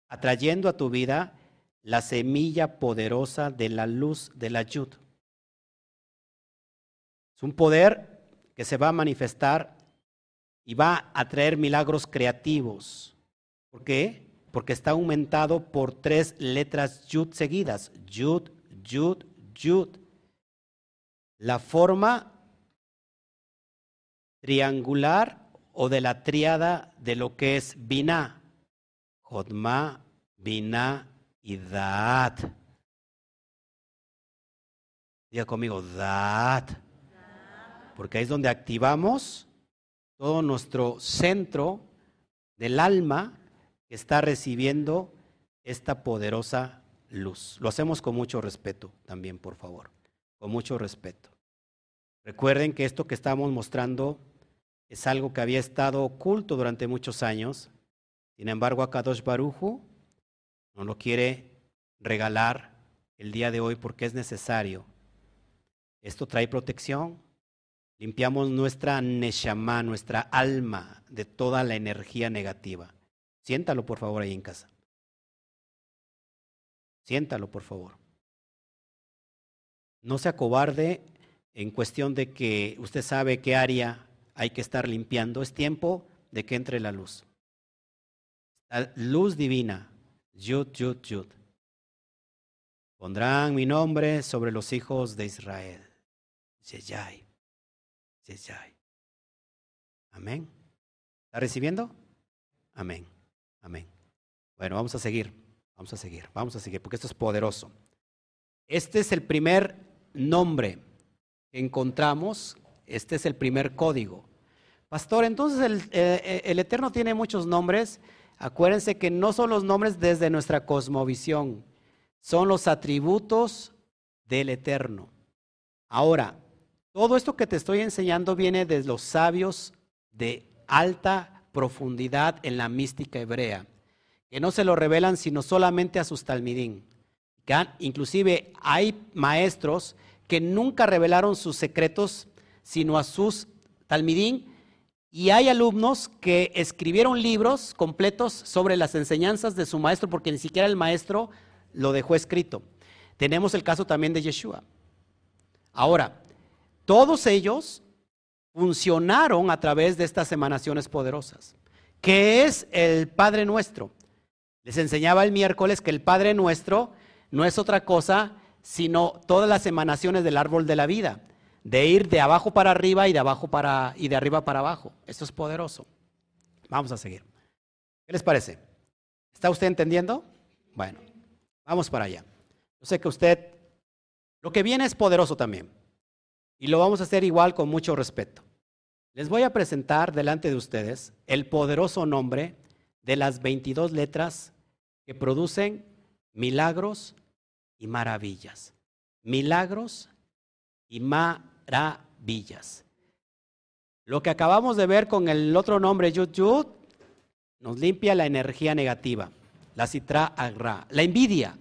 atrayendo a tu vida la semilla poderosa de la luz de la yud. Es un poder que se va a manifestar y va a traer milagros creativos. ¿Por qué? Porque está aumentado por tres letras yud seguidas. Yud, yud, yud. La forma triangular o de la triada de lo que es Binah. Jodma, Binah y Daat. Diga conmigo, Daat. Porque ahí es donde activamos todo nuestro centro del alma está recibiendo esta poderosa luz. Lo hacemos con mucho respeto también, por favor, con mucho respeto. Recuerden que esto que estamos mostrando es algo que había estado oculto durante muchos años. Sin embargo, Akadosh Baruju no lo quiere regalar el día de hoy porque es necesario. Esto trae protección. Limpiamos nuestra neshama, nuestra alma de toda la energía negativa. Siéntalo, por favor, ahí en casa. Siéntalo, por favor. No se acobarde en cuestión de que usted sabe qué área hay que estar limpiando. Es tiempo de que entre la luz. La luz divina. Yud, yud, yud. Pondrán mi nombre sobre los hijos de Israel. Yeyay. Yeyay. Amén. ¿Está recibiendo? Amén. Amén. Bueno, vamos a seguir. Vamos a seguir. Vamos a seguir porque esto es poderoso. Este es el primer nombre que encontramos. Este es el primer código. Pastor, entonces el, eh, el Eterno tiene muchos nombres. Acuérdense que no son los nombres desde nuestra cosmovisión, son los atributos del Eterno. Ahora, todo esto que te estoy enseñando viene de los sabios de alta profundidad en la mística hebrea, que no se lo revelan sino solamente a sus talmidín. Inclusive hay maestros que nunca revelaron sus secretos sino a sus talmidín y hay alumnos que escribieron libros completos sobre las enseñanzas de su maestro porque ni siquiera el maestro lo dejó escrito. Tenemos el caso también de Yeshua. Ahora, todos ellos funcionaron a través de estas emanaciones poderosas, que es el Padre Nuestro. Les enseñaba el miércoles que el Padre Nuestro no es otra cosa sino todas las emanaciones del árbol de la vida de ir de abajo para arriba y de abajo para y de arriba para abajo. Esto es poderoso. Vamos a seguir. ¿Qué les parece? ¿Está usted entendiendo? Bueno, vamos para allá. Yo sé que usted lo que viene es poderoso también. Y lo vamos a hacer igual con mucho respeto. Les voy a presentar delante de ustedes el poderoso nombre de las 22 letras que producen milagros y maravillas. Milagros y maravillas. Lo que acabamos de ver con el otro nombre, Yud Yud, nos limpia la energía negativa, la citra agra, la envidia.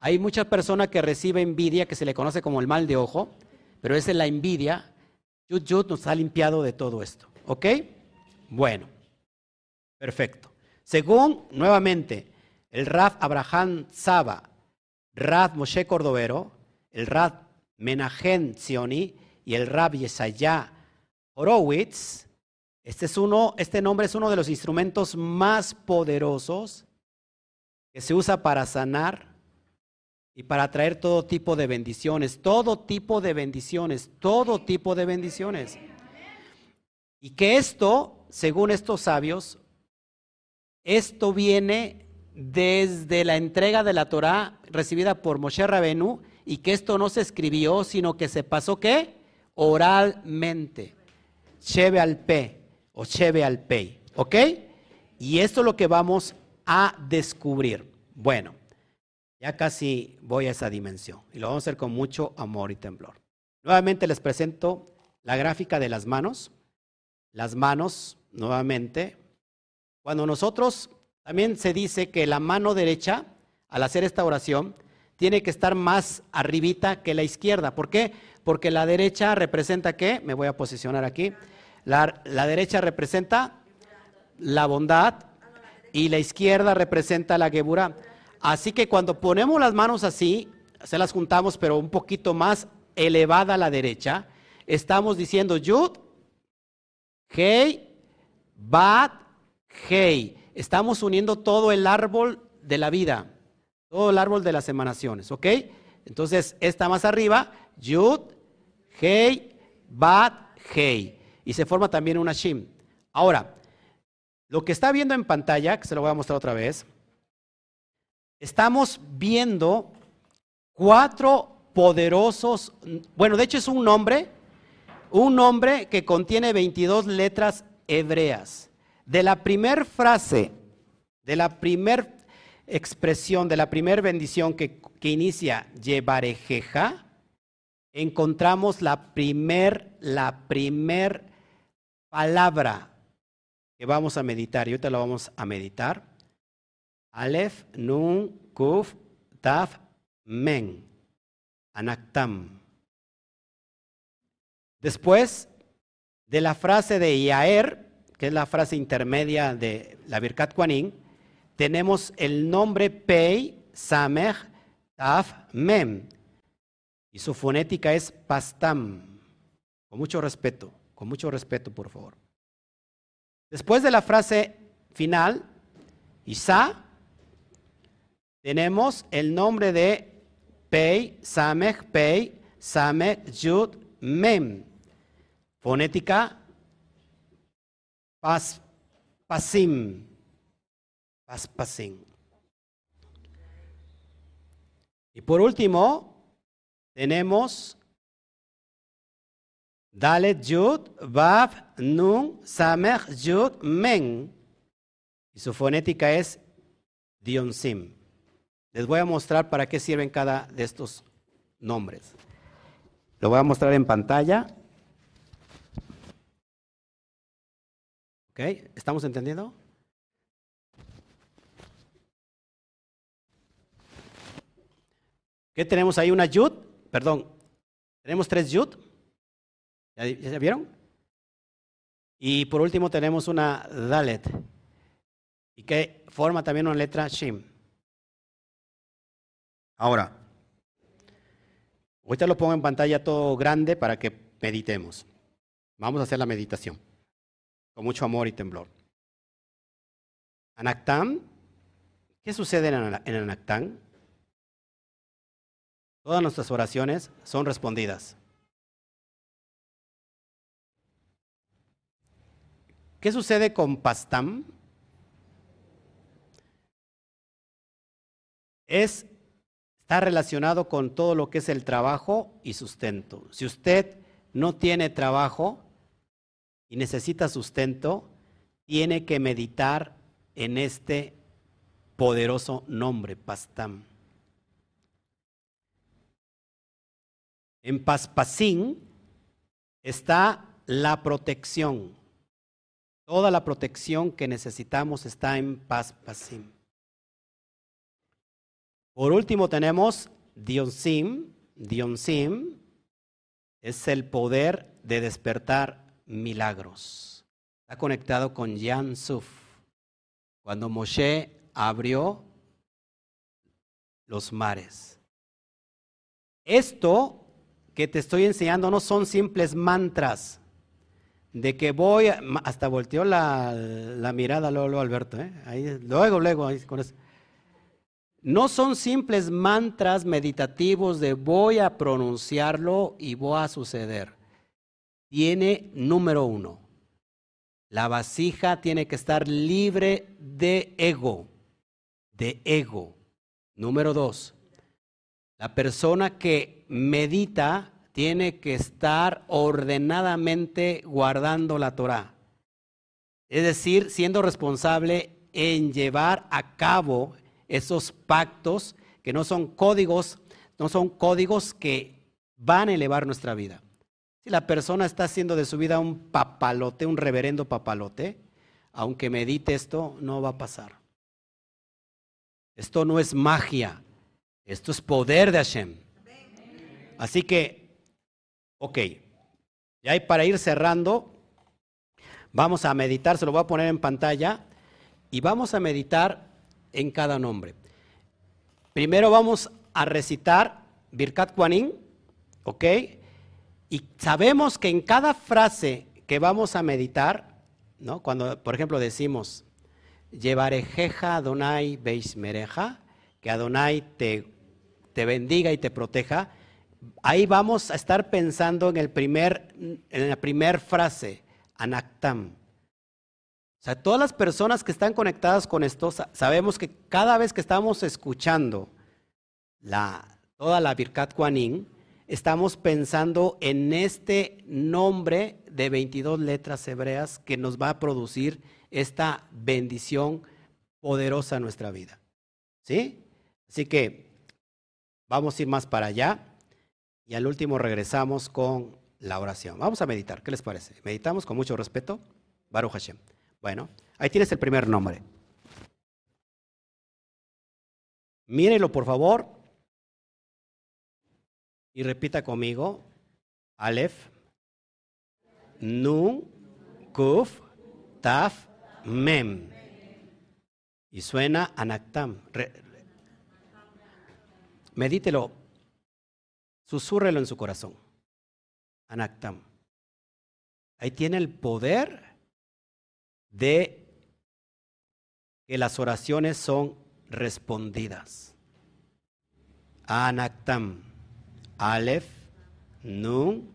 Hay muchas personas que reciben envidia, que se le conoce como el mal de ojo, pero esa es la envidia. Yud Yud nos ha limpiado de todo esto. ¿Ok? Bueno, perfecto. Según, nuevamente, el Raf Abraham Saba, Raf Moshe Cordovero, el Raf Menahem Zioni y el Rab Yesaya Horowitz. Este, es uno, este nombre es uno de los instrumentos más poderosos que se usa para sanar y para traer todo tipo de bendiciones, todo tipo de bendiciones, todo tipo de bendiciones. Y que esto, según estos sabios, esto viene desde la entrega de la Torah recibida por Moshe Rabenu y que esto no se escribió, sino que se pasó ¿qué? Oralmente. Cheve al P o cheve al Pei. ¿Ok? Y esto es lo que vamos a descubrir. Bueno, ya casi voy a esa dimensión y lo vamos a hacer con mucho amor y temblor. Nuevamente les presento la gráfica de las manos. Las manos, nuevamente. Cuando nosotros, también se dice que la mano derecha, al hacer esta oración, tiene que estar más arribita que la izquierda. ¿Por qué? Porque la derecha representa qué? Me voy a posicionar aquí. La, derecha representa la bondad y la izquierda representa la gebura. Así que cuando ponemos las manos así, se las juntamos, pero un poquito más elevada a la derecha, estamos diciendo Yud, Hei, Bat, Hei. Estamos uniendo todo el árbol de la vida. Todo el árbol de las emanaciones, ¿ok? Entonces, esta más arriba, Yud, Hei, Bat, Hei. Y se forma también una Shim. Ahora, lo que está viendo en pantalla, que se lo voy a mostrar otra vez, estamos viendo cuatro poderosos, bueno, de hecho es un nombre un nombre que contiene 22 letras hebreas. De la primer frase, de la primer expresión, de la primer bendición que, que inicia Yebarejeja, encontramos la primer, la primer palabra que vamos a meditar. Y ahorita lo vamos a meditar. Aleph, Nun, Kuf, Taf, Men. Anaktam. Después de la frase de Yaer, que es la frase intermedia de la Birkat Kuanin, tenemos el nombre Pei, Samech, Taf, Mem. Y su fonética es Pastam. Con mucho respeto, con mucho respeto, por favor. Después de la frase final, Isa, tenemos el nombre de Pei, Samech, Pei, Samech, Yud, Mem. Fonética, pas, pasim. Pas, pasim. Y por último, tenemos Dalet Yud, Vav, Nun, Samer, Yud, Men. Y su fonética es Dionsim. Les voy a mostrar para qué sirven cada de estos nombres. Lo voy a mostrar en pantalla. ¿Estamos entendiendo? ¿Qué tenemos ahí? Una yud, perdón, tenemos tres yud. ¿Ya, ¿Ya, vieron? Y por último tenemos una dalet. Y que forma también una letra shim. Ahora, ahorita lo pongo en pantalla todo grande para que meditemos. Vamos a hacer la meditación con mucho amor y temblor. Anactam, ¿qué sucede en Anactam? Todas nuestras oraciones son respondidas. ¿Qué sucede con Pastam? Es, está relacionado con todo lo que es el trabajo y sustento. Si usted no tiene trabajo, y necesita sustento, tiene que meditar en este poderoso nombre, Pastam. En Paspasín está la protección. Toda la protección que necesitamos está en Paspasín. Por último tenemos Dionsim. Dionsim es el poder de despertar milagros. Está conectado con Yan Suf. Cuando Moshe abrió los mares. Esto que te estoy enseñando no son simples mantras de que voy, hasta volteó la, la mirada luego, Alberto, ¿eh? ahí, luego, luego, con eso. No son simples mantras meditativos de voy a pronunciarlo y voy a suceder tiene, número uno, la vasija tiene que estar libre de ego, de ego. Número dos, la persona que medita tiene que estar ordenadamente guardando la Torah. Es decir, siendo responsable en llevar a cabo esos pactos que no son códigos, no son códigos que van a elevar nuestra vida. Si la persona está haciendo de su vida un papalote, un reverendo papalote, aunque medite esto, no va a pasar. Esto no es magia, esto es poder de Hashem. Así que, ok, ya hay para ir cerrando, vamos a meditar, se lo voy a poner en pantalla, y vamos a meditar en cada nombre. Primero vamos a recitar Birkat Kuanin, ¿ok? Y sabemos que en cada frase que vamos a meditar, ¿no? cuando por ejemplo decimos, Llevarejeja Adonai Beismereja, que Adonai te, te bendiga y te proteja, ahí vamos a estar pensando en, el primer, en la primera frase, Anaktam. O sea, todas las personas que están conectadas con esto, sabemos que cada vez que estamos escuchando la, toda la Birkat Kuanin, estamos pensando en este nombre de 22 letras hebreas que nos va a producir esta bendición poderosa en nuestra vida. ¿Sí? Así que vamos a ir más para allá y al último regresamos con la oración. Vamos a meditar, ¿qué les parece? Meditamos con mucho respeto. Baruch Hashem. Bueno, ahí tienes el primer nombre. Mírelo, por favor, y repita conmigo, Aleph, Nun, Kuf, Taf, Mem. Y suena Anaktam. medítelo, susúrrelo en su corazón. Anaktam. Ahí tiene el poder de que las oraciones son respondidas. Anaktam. Aleph, Nun,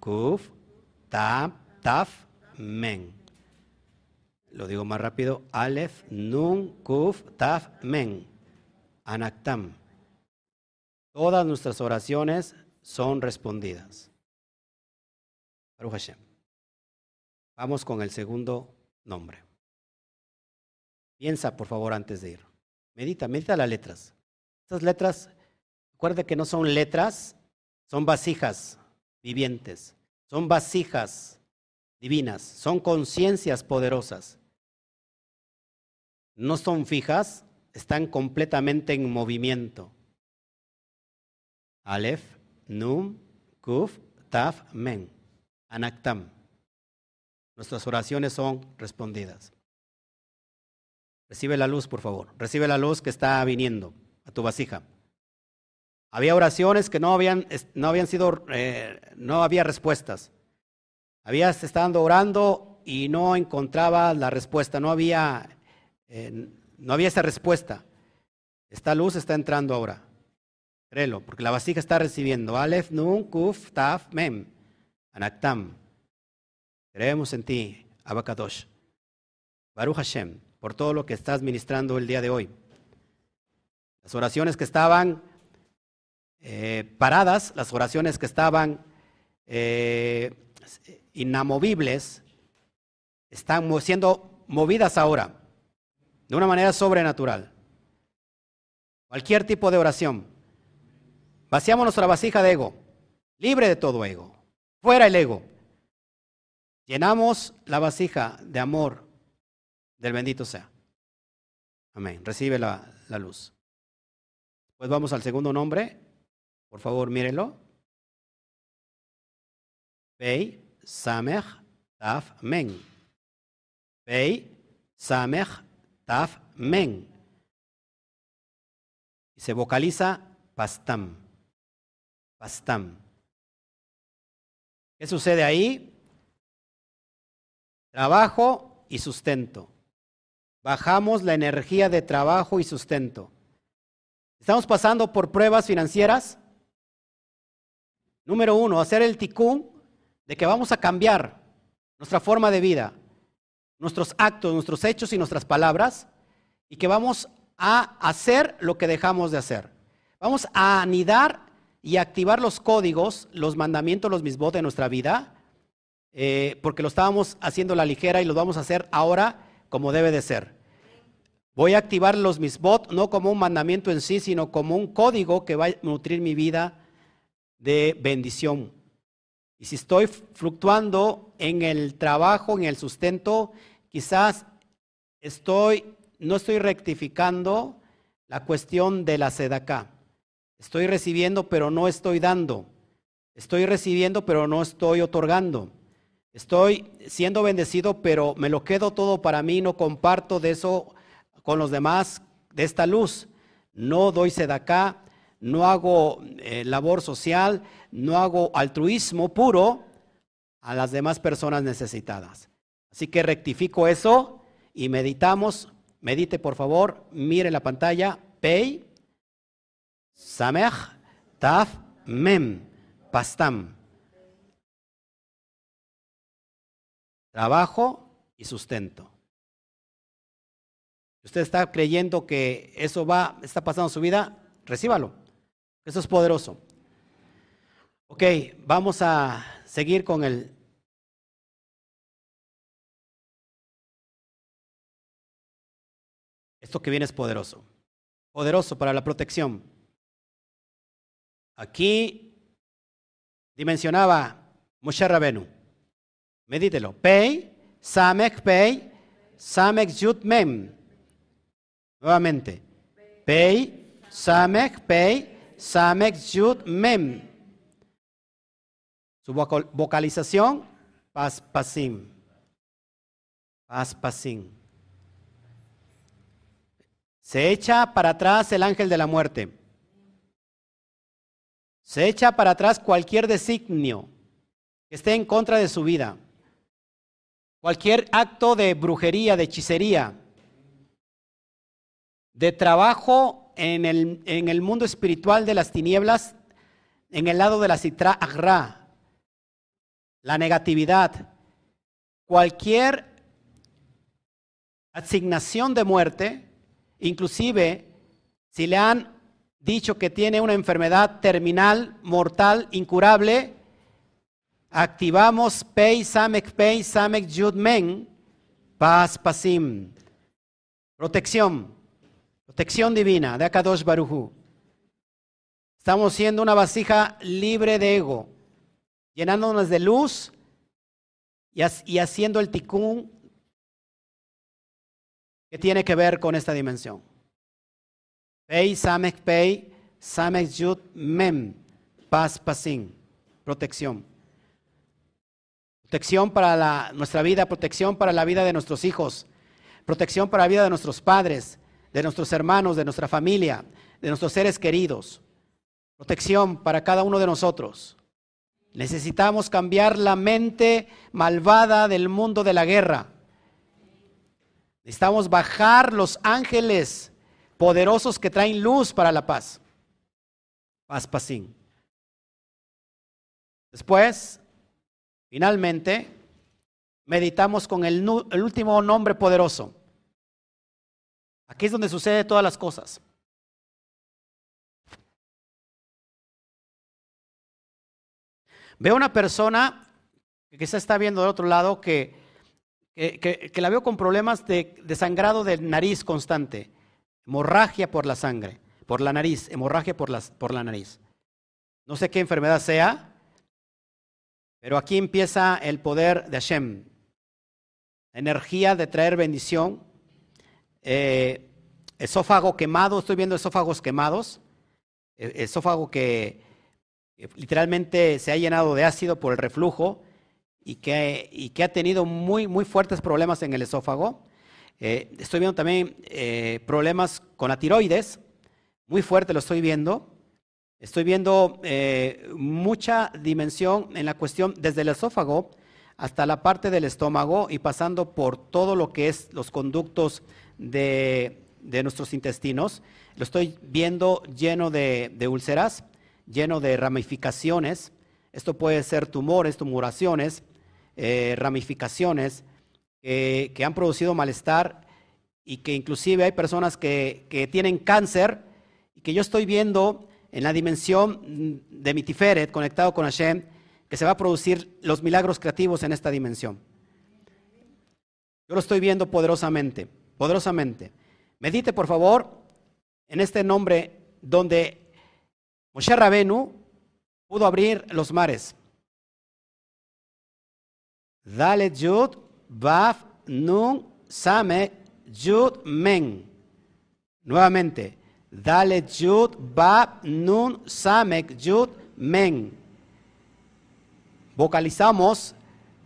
Kuf, Taf, Taf, Men. Lo digo más rápido. Aleph, Nun, Kuf, Taf, Men. Anaktam. Todas nuestras oraciones son respondidas. Baruch Hashem. Vamos con el segundo nombre. Piensa, por favor, antes de ir. Medita, medita las letras. Estas letras, recuerde que no son letras, son vasijas vivientes, son vasijas divinas, son conciencias poderosas. No son fijas, están completamente en movimiento. Aleph, Num, Kuf, Taf, Men, Anaktam. Nuestras oraciones son respondidas. Recibe la luz, por favor. Recibe la luz que está viniendo a tu vasija. Había oraciones que no habían, no habían sido, eh, no había respuestas. Habías estado orando y no encontraba la respuesta, no había, eh, no había esa respuesta. Esta luz está entrando ahora. Créelo, porque la vasija está recibiendo. Aleph, Nun, Kuf, Taf, Mem, Anaktam. Creemos en ti, Abacadosh. Baruch Hashem, por todo lo que estás ministrando el día de hoy. Las oraciones que estaban eh, paradas, las oraciones que estaban eh, inamovibles, están siendo movidas ahora de una manera sobrenatural. Cualquier tipo de oración. Vaciamos nuestra vasija de ego, libre de todo ego, fuera el ego. Llenamos la vasija de amor del bendito sea. Amén. Recibe la, luz. Pues vamos al segundo nombre, por favor, mírenlo. Pei, Samech, Taf, Men. Pei, Samech, Taf, Men. Y se vocaliza Pastam. Pastam. ¿Qué sucede ahí? Trabajo y sustento. Bajamos la energía de trabajo y sustento. ¿Estamos pasando por pruebas financieras? Número uno, hacer el ticún de que vamos a cambiar nuestra forma de vida, nuestros actos, nuestros hechos y nuestras palabras, y que vamos a hacer lo que dejamos de hacer. Vamos a anidar y activar los códigos, los mandamientos, los misbot de nuestra vida, eh, porque lo estábamos haciendo la ligera y lo vamos a hacer ahora como debe de ser. Voy a activar los misbot no como un mandamiento en sí, sino como un código que va a nutrir mi vida de bendición. Y si estoy fluctuando en el trabajo, en el sustento, quizás estoy, no estoy rectificando la cuestión de la sedacá. Estoy recibiendo, pero no estoy dando. Estoy recibiendo, pero no estoy otorgando. Estoy siendo bendecido, pero me lo quedo todo para mí, no comparto de eso con los demás, de esta luz. No doy sedacá, no hago eh, labor social, no hago altruismo puro a las demás personas necesitadas. Así que rectifico eso y meditamos. Medite, por favor, mire la pantalla. Pei, Samech, Taf, Mem, Pastam. Trabajo y sustento. Usted está creyendo que eso va, está pasando en su vida, recíbalo. Eso es poderoso. Ok, vamos a seguir con el... Esto que viene es poderoso. Poderoso para la protección. Aquí dimensionaba Moshe Rabenu. Medítelo. Pei, Samek, Pei, Samek, Yud, Mem. Nuevamente. Pei, Samek, Pei, Samek, Yud, Mem. Su vocalización, Pas, Pasim. Pas, Pasim. Se echa para atrás el ángel de la muerte. Se echa para atrás cualquier designio que esté en contra de su vida. Cualquier acto de brujería, de hechicería, de trabajo en el, en el mundo espiritual de las tinieblas, en el lado de la citra agra, la negatividad, cualquier asignación de muerte, inclusive si le han dicho que tiene una enfermedad terminal, mortal, incurable, activamos Pei, Samek, Pei, Samek, Yud, Men, Paz, Pasim. Protección, protección divina de Akadosh Baruhu. Estamos siendo una vasija libre de ego, llenándonos de luz y, y haciendo el tikkun que tiene que ver con esta dimensión. Pei, Samek, Pei, Samek, Yud, Mem, Paz, Pasim. Protección. Protección para nuestra vida, protección para la vida de nuestros hijos, protección para la vida de nuestros padres, de nuestros hermanos, de nuestra familia, de nuestros seres queridos. Protección para cada uno de nosotros. Necesitamos cambiar la mente malvada del mundo de la guerra. Necesitamos bajar los ángeles poderosos que traen luz para la paz. Paz, pazín. Después, Finalmente, meditamos con el, último nombre poderoso. Aquí es donde sucede todas las cosas. Veo una persona que quizá está viendo del otro lado que, que, la veo con problemas de, de, sangrado de nariz constante, hemorragia por la sangre, por la nariz, hemorragia por, las, por la nariz. No sé qué enfermedad sea, pero aquí empieza el poder de Hashem. Energía de traer bendición. Eh, esófago quemado, estoy viendo esófagos quemados. E, esófago que, literalmente se ha llenado de ácido por el reflujo y que, y que ha tenido muy, muy fuertes problemas en el esófago. Eh, estoy viendo también eh, problemas con la tiroides. Muy fuerte lo estoy viendo. Estoy viendo eh, mucha dimensión en la cuestión desde el esófago hasta la parte del estómago y pasando por todo lo que es los conductos de, nuestros intestinos. Lo estoy viendo lleno de, úlceras, lleno de ramificaciones. Esto puede ser tumores, tumoraciones, eh, ramificaciones que han producido malestar y que inclusive hay personas que, que tienen cáncer y que yo estoy viendo en la dimensión de Mitiferet, conectado con Hashem, que se va a producir los milagros creativos en esta dimensión. Yo lo estoy viendo poderosamente, poderosamente. Medite, por favor, en este nombre donde Moshe Rabenu pudo abrir los mares. Dale Yud, Baf, Nun, Same, Yud, Men. Nuevamente. Dale Yud, Bab, Nun, Samek, Yud, Men. Vocalizamos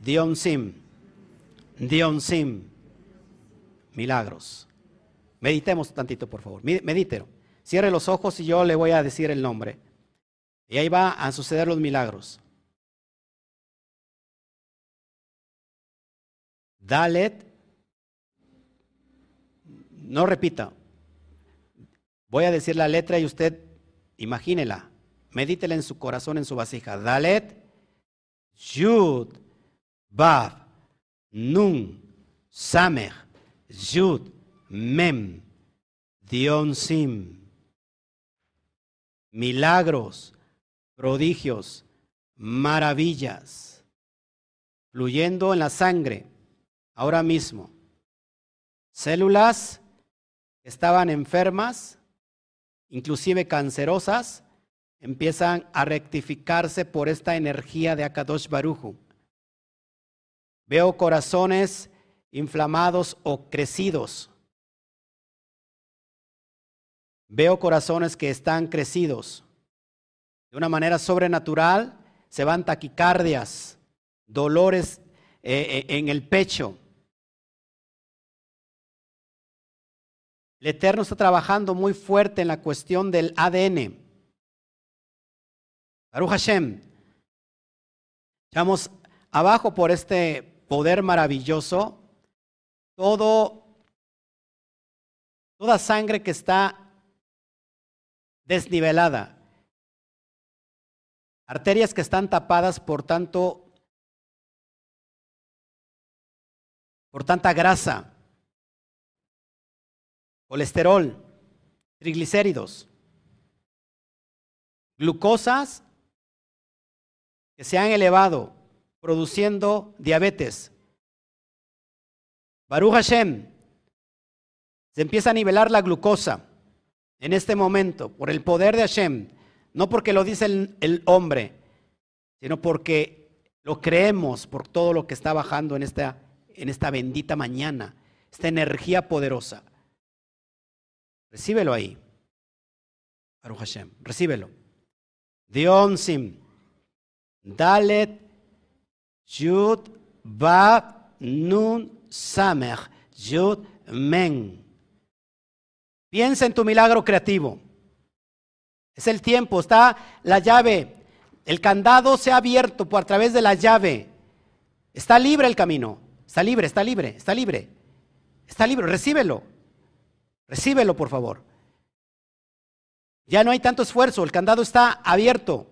Dionsim. Dionsim. Milagros. Meditemos tantito, por favor. Medítelo. Cierre los ojos y yo le voy a decir el nombre. Y ahí va a suceder los milagros. Dalet. No repita. Voy a decir la letra y usted imagínela, medítela en su corazón, en su vasija. Dalet, Yud, Bab, Nun, Samer, Yud, Mem, Dion Sim. Milagros, prodigios, maravillas fluyendo en la sangre ahora mismo. Células estaban enfermas, inclusive cancerosas, empiezan a rectificarse por esta energía de Akadosh Baruju. Veo corazones inflamados o crecidos. Veo corazones que están crecidos. De una manera sobrenatural se van taquicardias, dolores eh, eh, en el pecho. El Eterno está trabajando muy fuerte en la cuestión del ADN. Baruch Hashem. Echamos abajo por este poder maravilloso todo, toda sangre que está desnivelada, arterias que están tapadas por tanto por tanta grasa, colesterol, triglicéridos, glucosas que se han elevado produciendo diabetes. Baruch Hashem, se empieza a nivelar la glucosa en este momento por el poder de Hashem, no porque lo dice el, el hombre, sino porque lo creemos por todo lo que está bajando en esta, en esta bendita mañana, esta energía poderosa. Recíbelo ahí. Baruch Hashem, recíbelo. Dionsim, Dalet, Yud, Bab, Nun, Samer, Yud, Men. Piensa en tu milagro creativo. Es el tiempo, está la llave. El candado se ha abierto por a través de la llave. Está libre el camino. Está libre, está libre, está libre. Está libre, recíbelo. Recíbelo, por favor. Ya no hay tanto esfuerzo, el candado está abierto.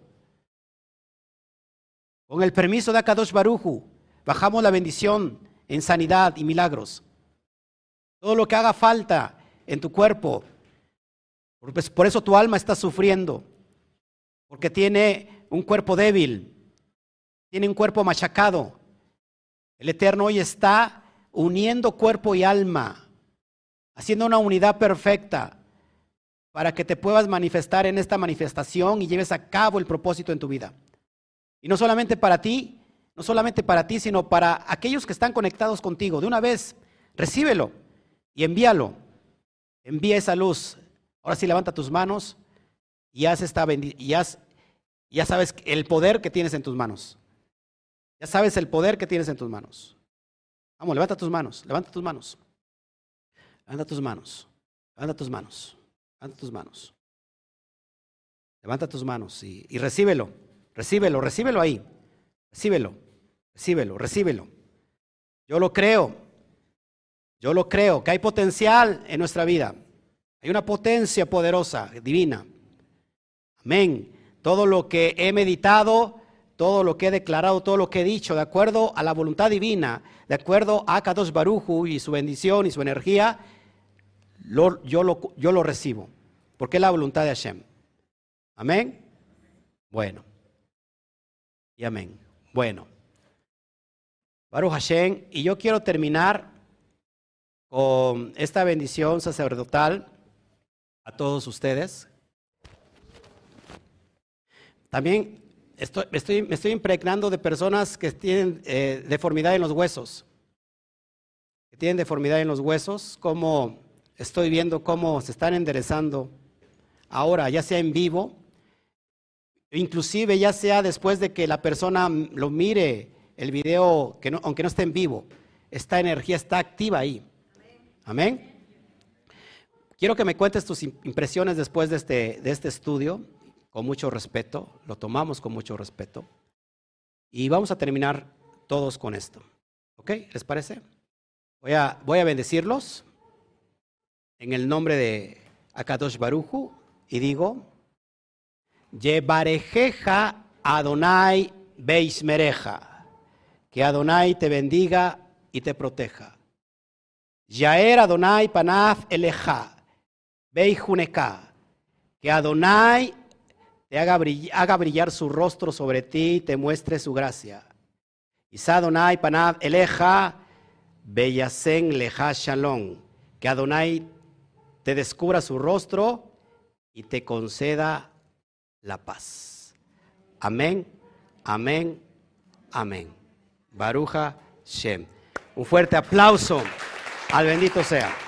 Con el permiso de Akadosh Baruju, bajamos la bendición en sanidad y milagros. Todo lo que haga falta en tu cuerpo. Pues, por eso tu alma está sufriendo. Porque tiene un cuerpo débil. Tiene un cuerpo machacado. El Eterno hoy está uniendo cuerpo y alma. Haciendo una unidad perfecta. Para que te puedas manifestar en esta manifestación y lleves a cabo el propósito en tu vida. Y no solamente para ti, no solamente para ti, sino para aquellos que están conectados contigo. De una vez, recíbelo y envíalo. Envía esa luz. Ahora sí levanta tus manos y haz esta y haz, ya sabes el poder que tienes en tus manos. Ya sabes el poder que tienes en tus manos. Vamos, levanta tus manos, levanta tus manos. Levanta tus manos, levanta tus manos, levanta tus manos. Levanta tus manos y, y recíbelo. Recíbelo, recíbelo ahí. Recíbelo, recíbelo, recíbelo. Yo lo creo. Yo lo creo, que hay potencial en nuestra vida. Hay una potencia poderosa, divina. Amén. Todo lo que he meditado, todo lo que he declarado, todo lo que he dicho, de acuerdo a la voluntad divina, de acuerdo a Kadosh Baruju y su bendición y su energía, yo, lo, yo lo recibo. Porque es la voluntad de Hashem. Amén. Bueno y amén. Bueno, Baruch Hashem, y yo quiero terminar con esta bendición sacerdotal a todos ustedes. También estoy, estoy, me estoy impregnando de personas que tienen eh, deformidad en los huesos, que tienen deformidad en los huesos, como estoy viendo cómo se están enderezando ahora, ya sea en vivo inclusive ya sea después de que la persona lo mire el video, que aunque no esté en vivo, esta energía está activa ahí. Amén. Quiero que me cuentes tus impresiones después de este, de este estudio, con mucho respeto, lo tomamos con mucho respeto. Y vamos a terminar todos con esto. ¿Ok? ¿Les parece? Voy a, voy a bendecirlos en el nombre de Akadosh Baruju y digo, Yevarejeja Adonai Beismereja. Que Adonai te bendiga y te proteja. Yaer Adonai Panaf Eleja. Beijuneka. Que Adonai te haga brillar, su rostro sobre ti y te muestre su gracia. Isa Adonai panav eleja beyasen leja shalom. Que Adonai te descubra su rostro y te conceda la paz. Amén, amén, amén. Baruja Shem. Un fuerte aplauso al bendito sea.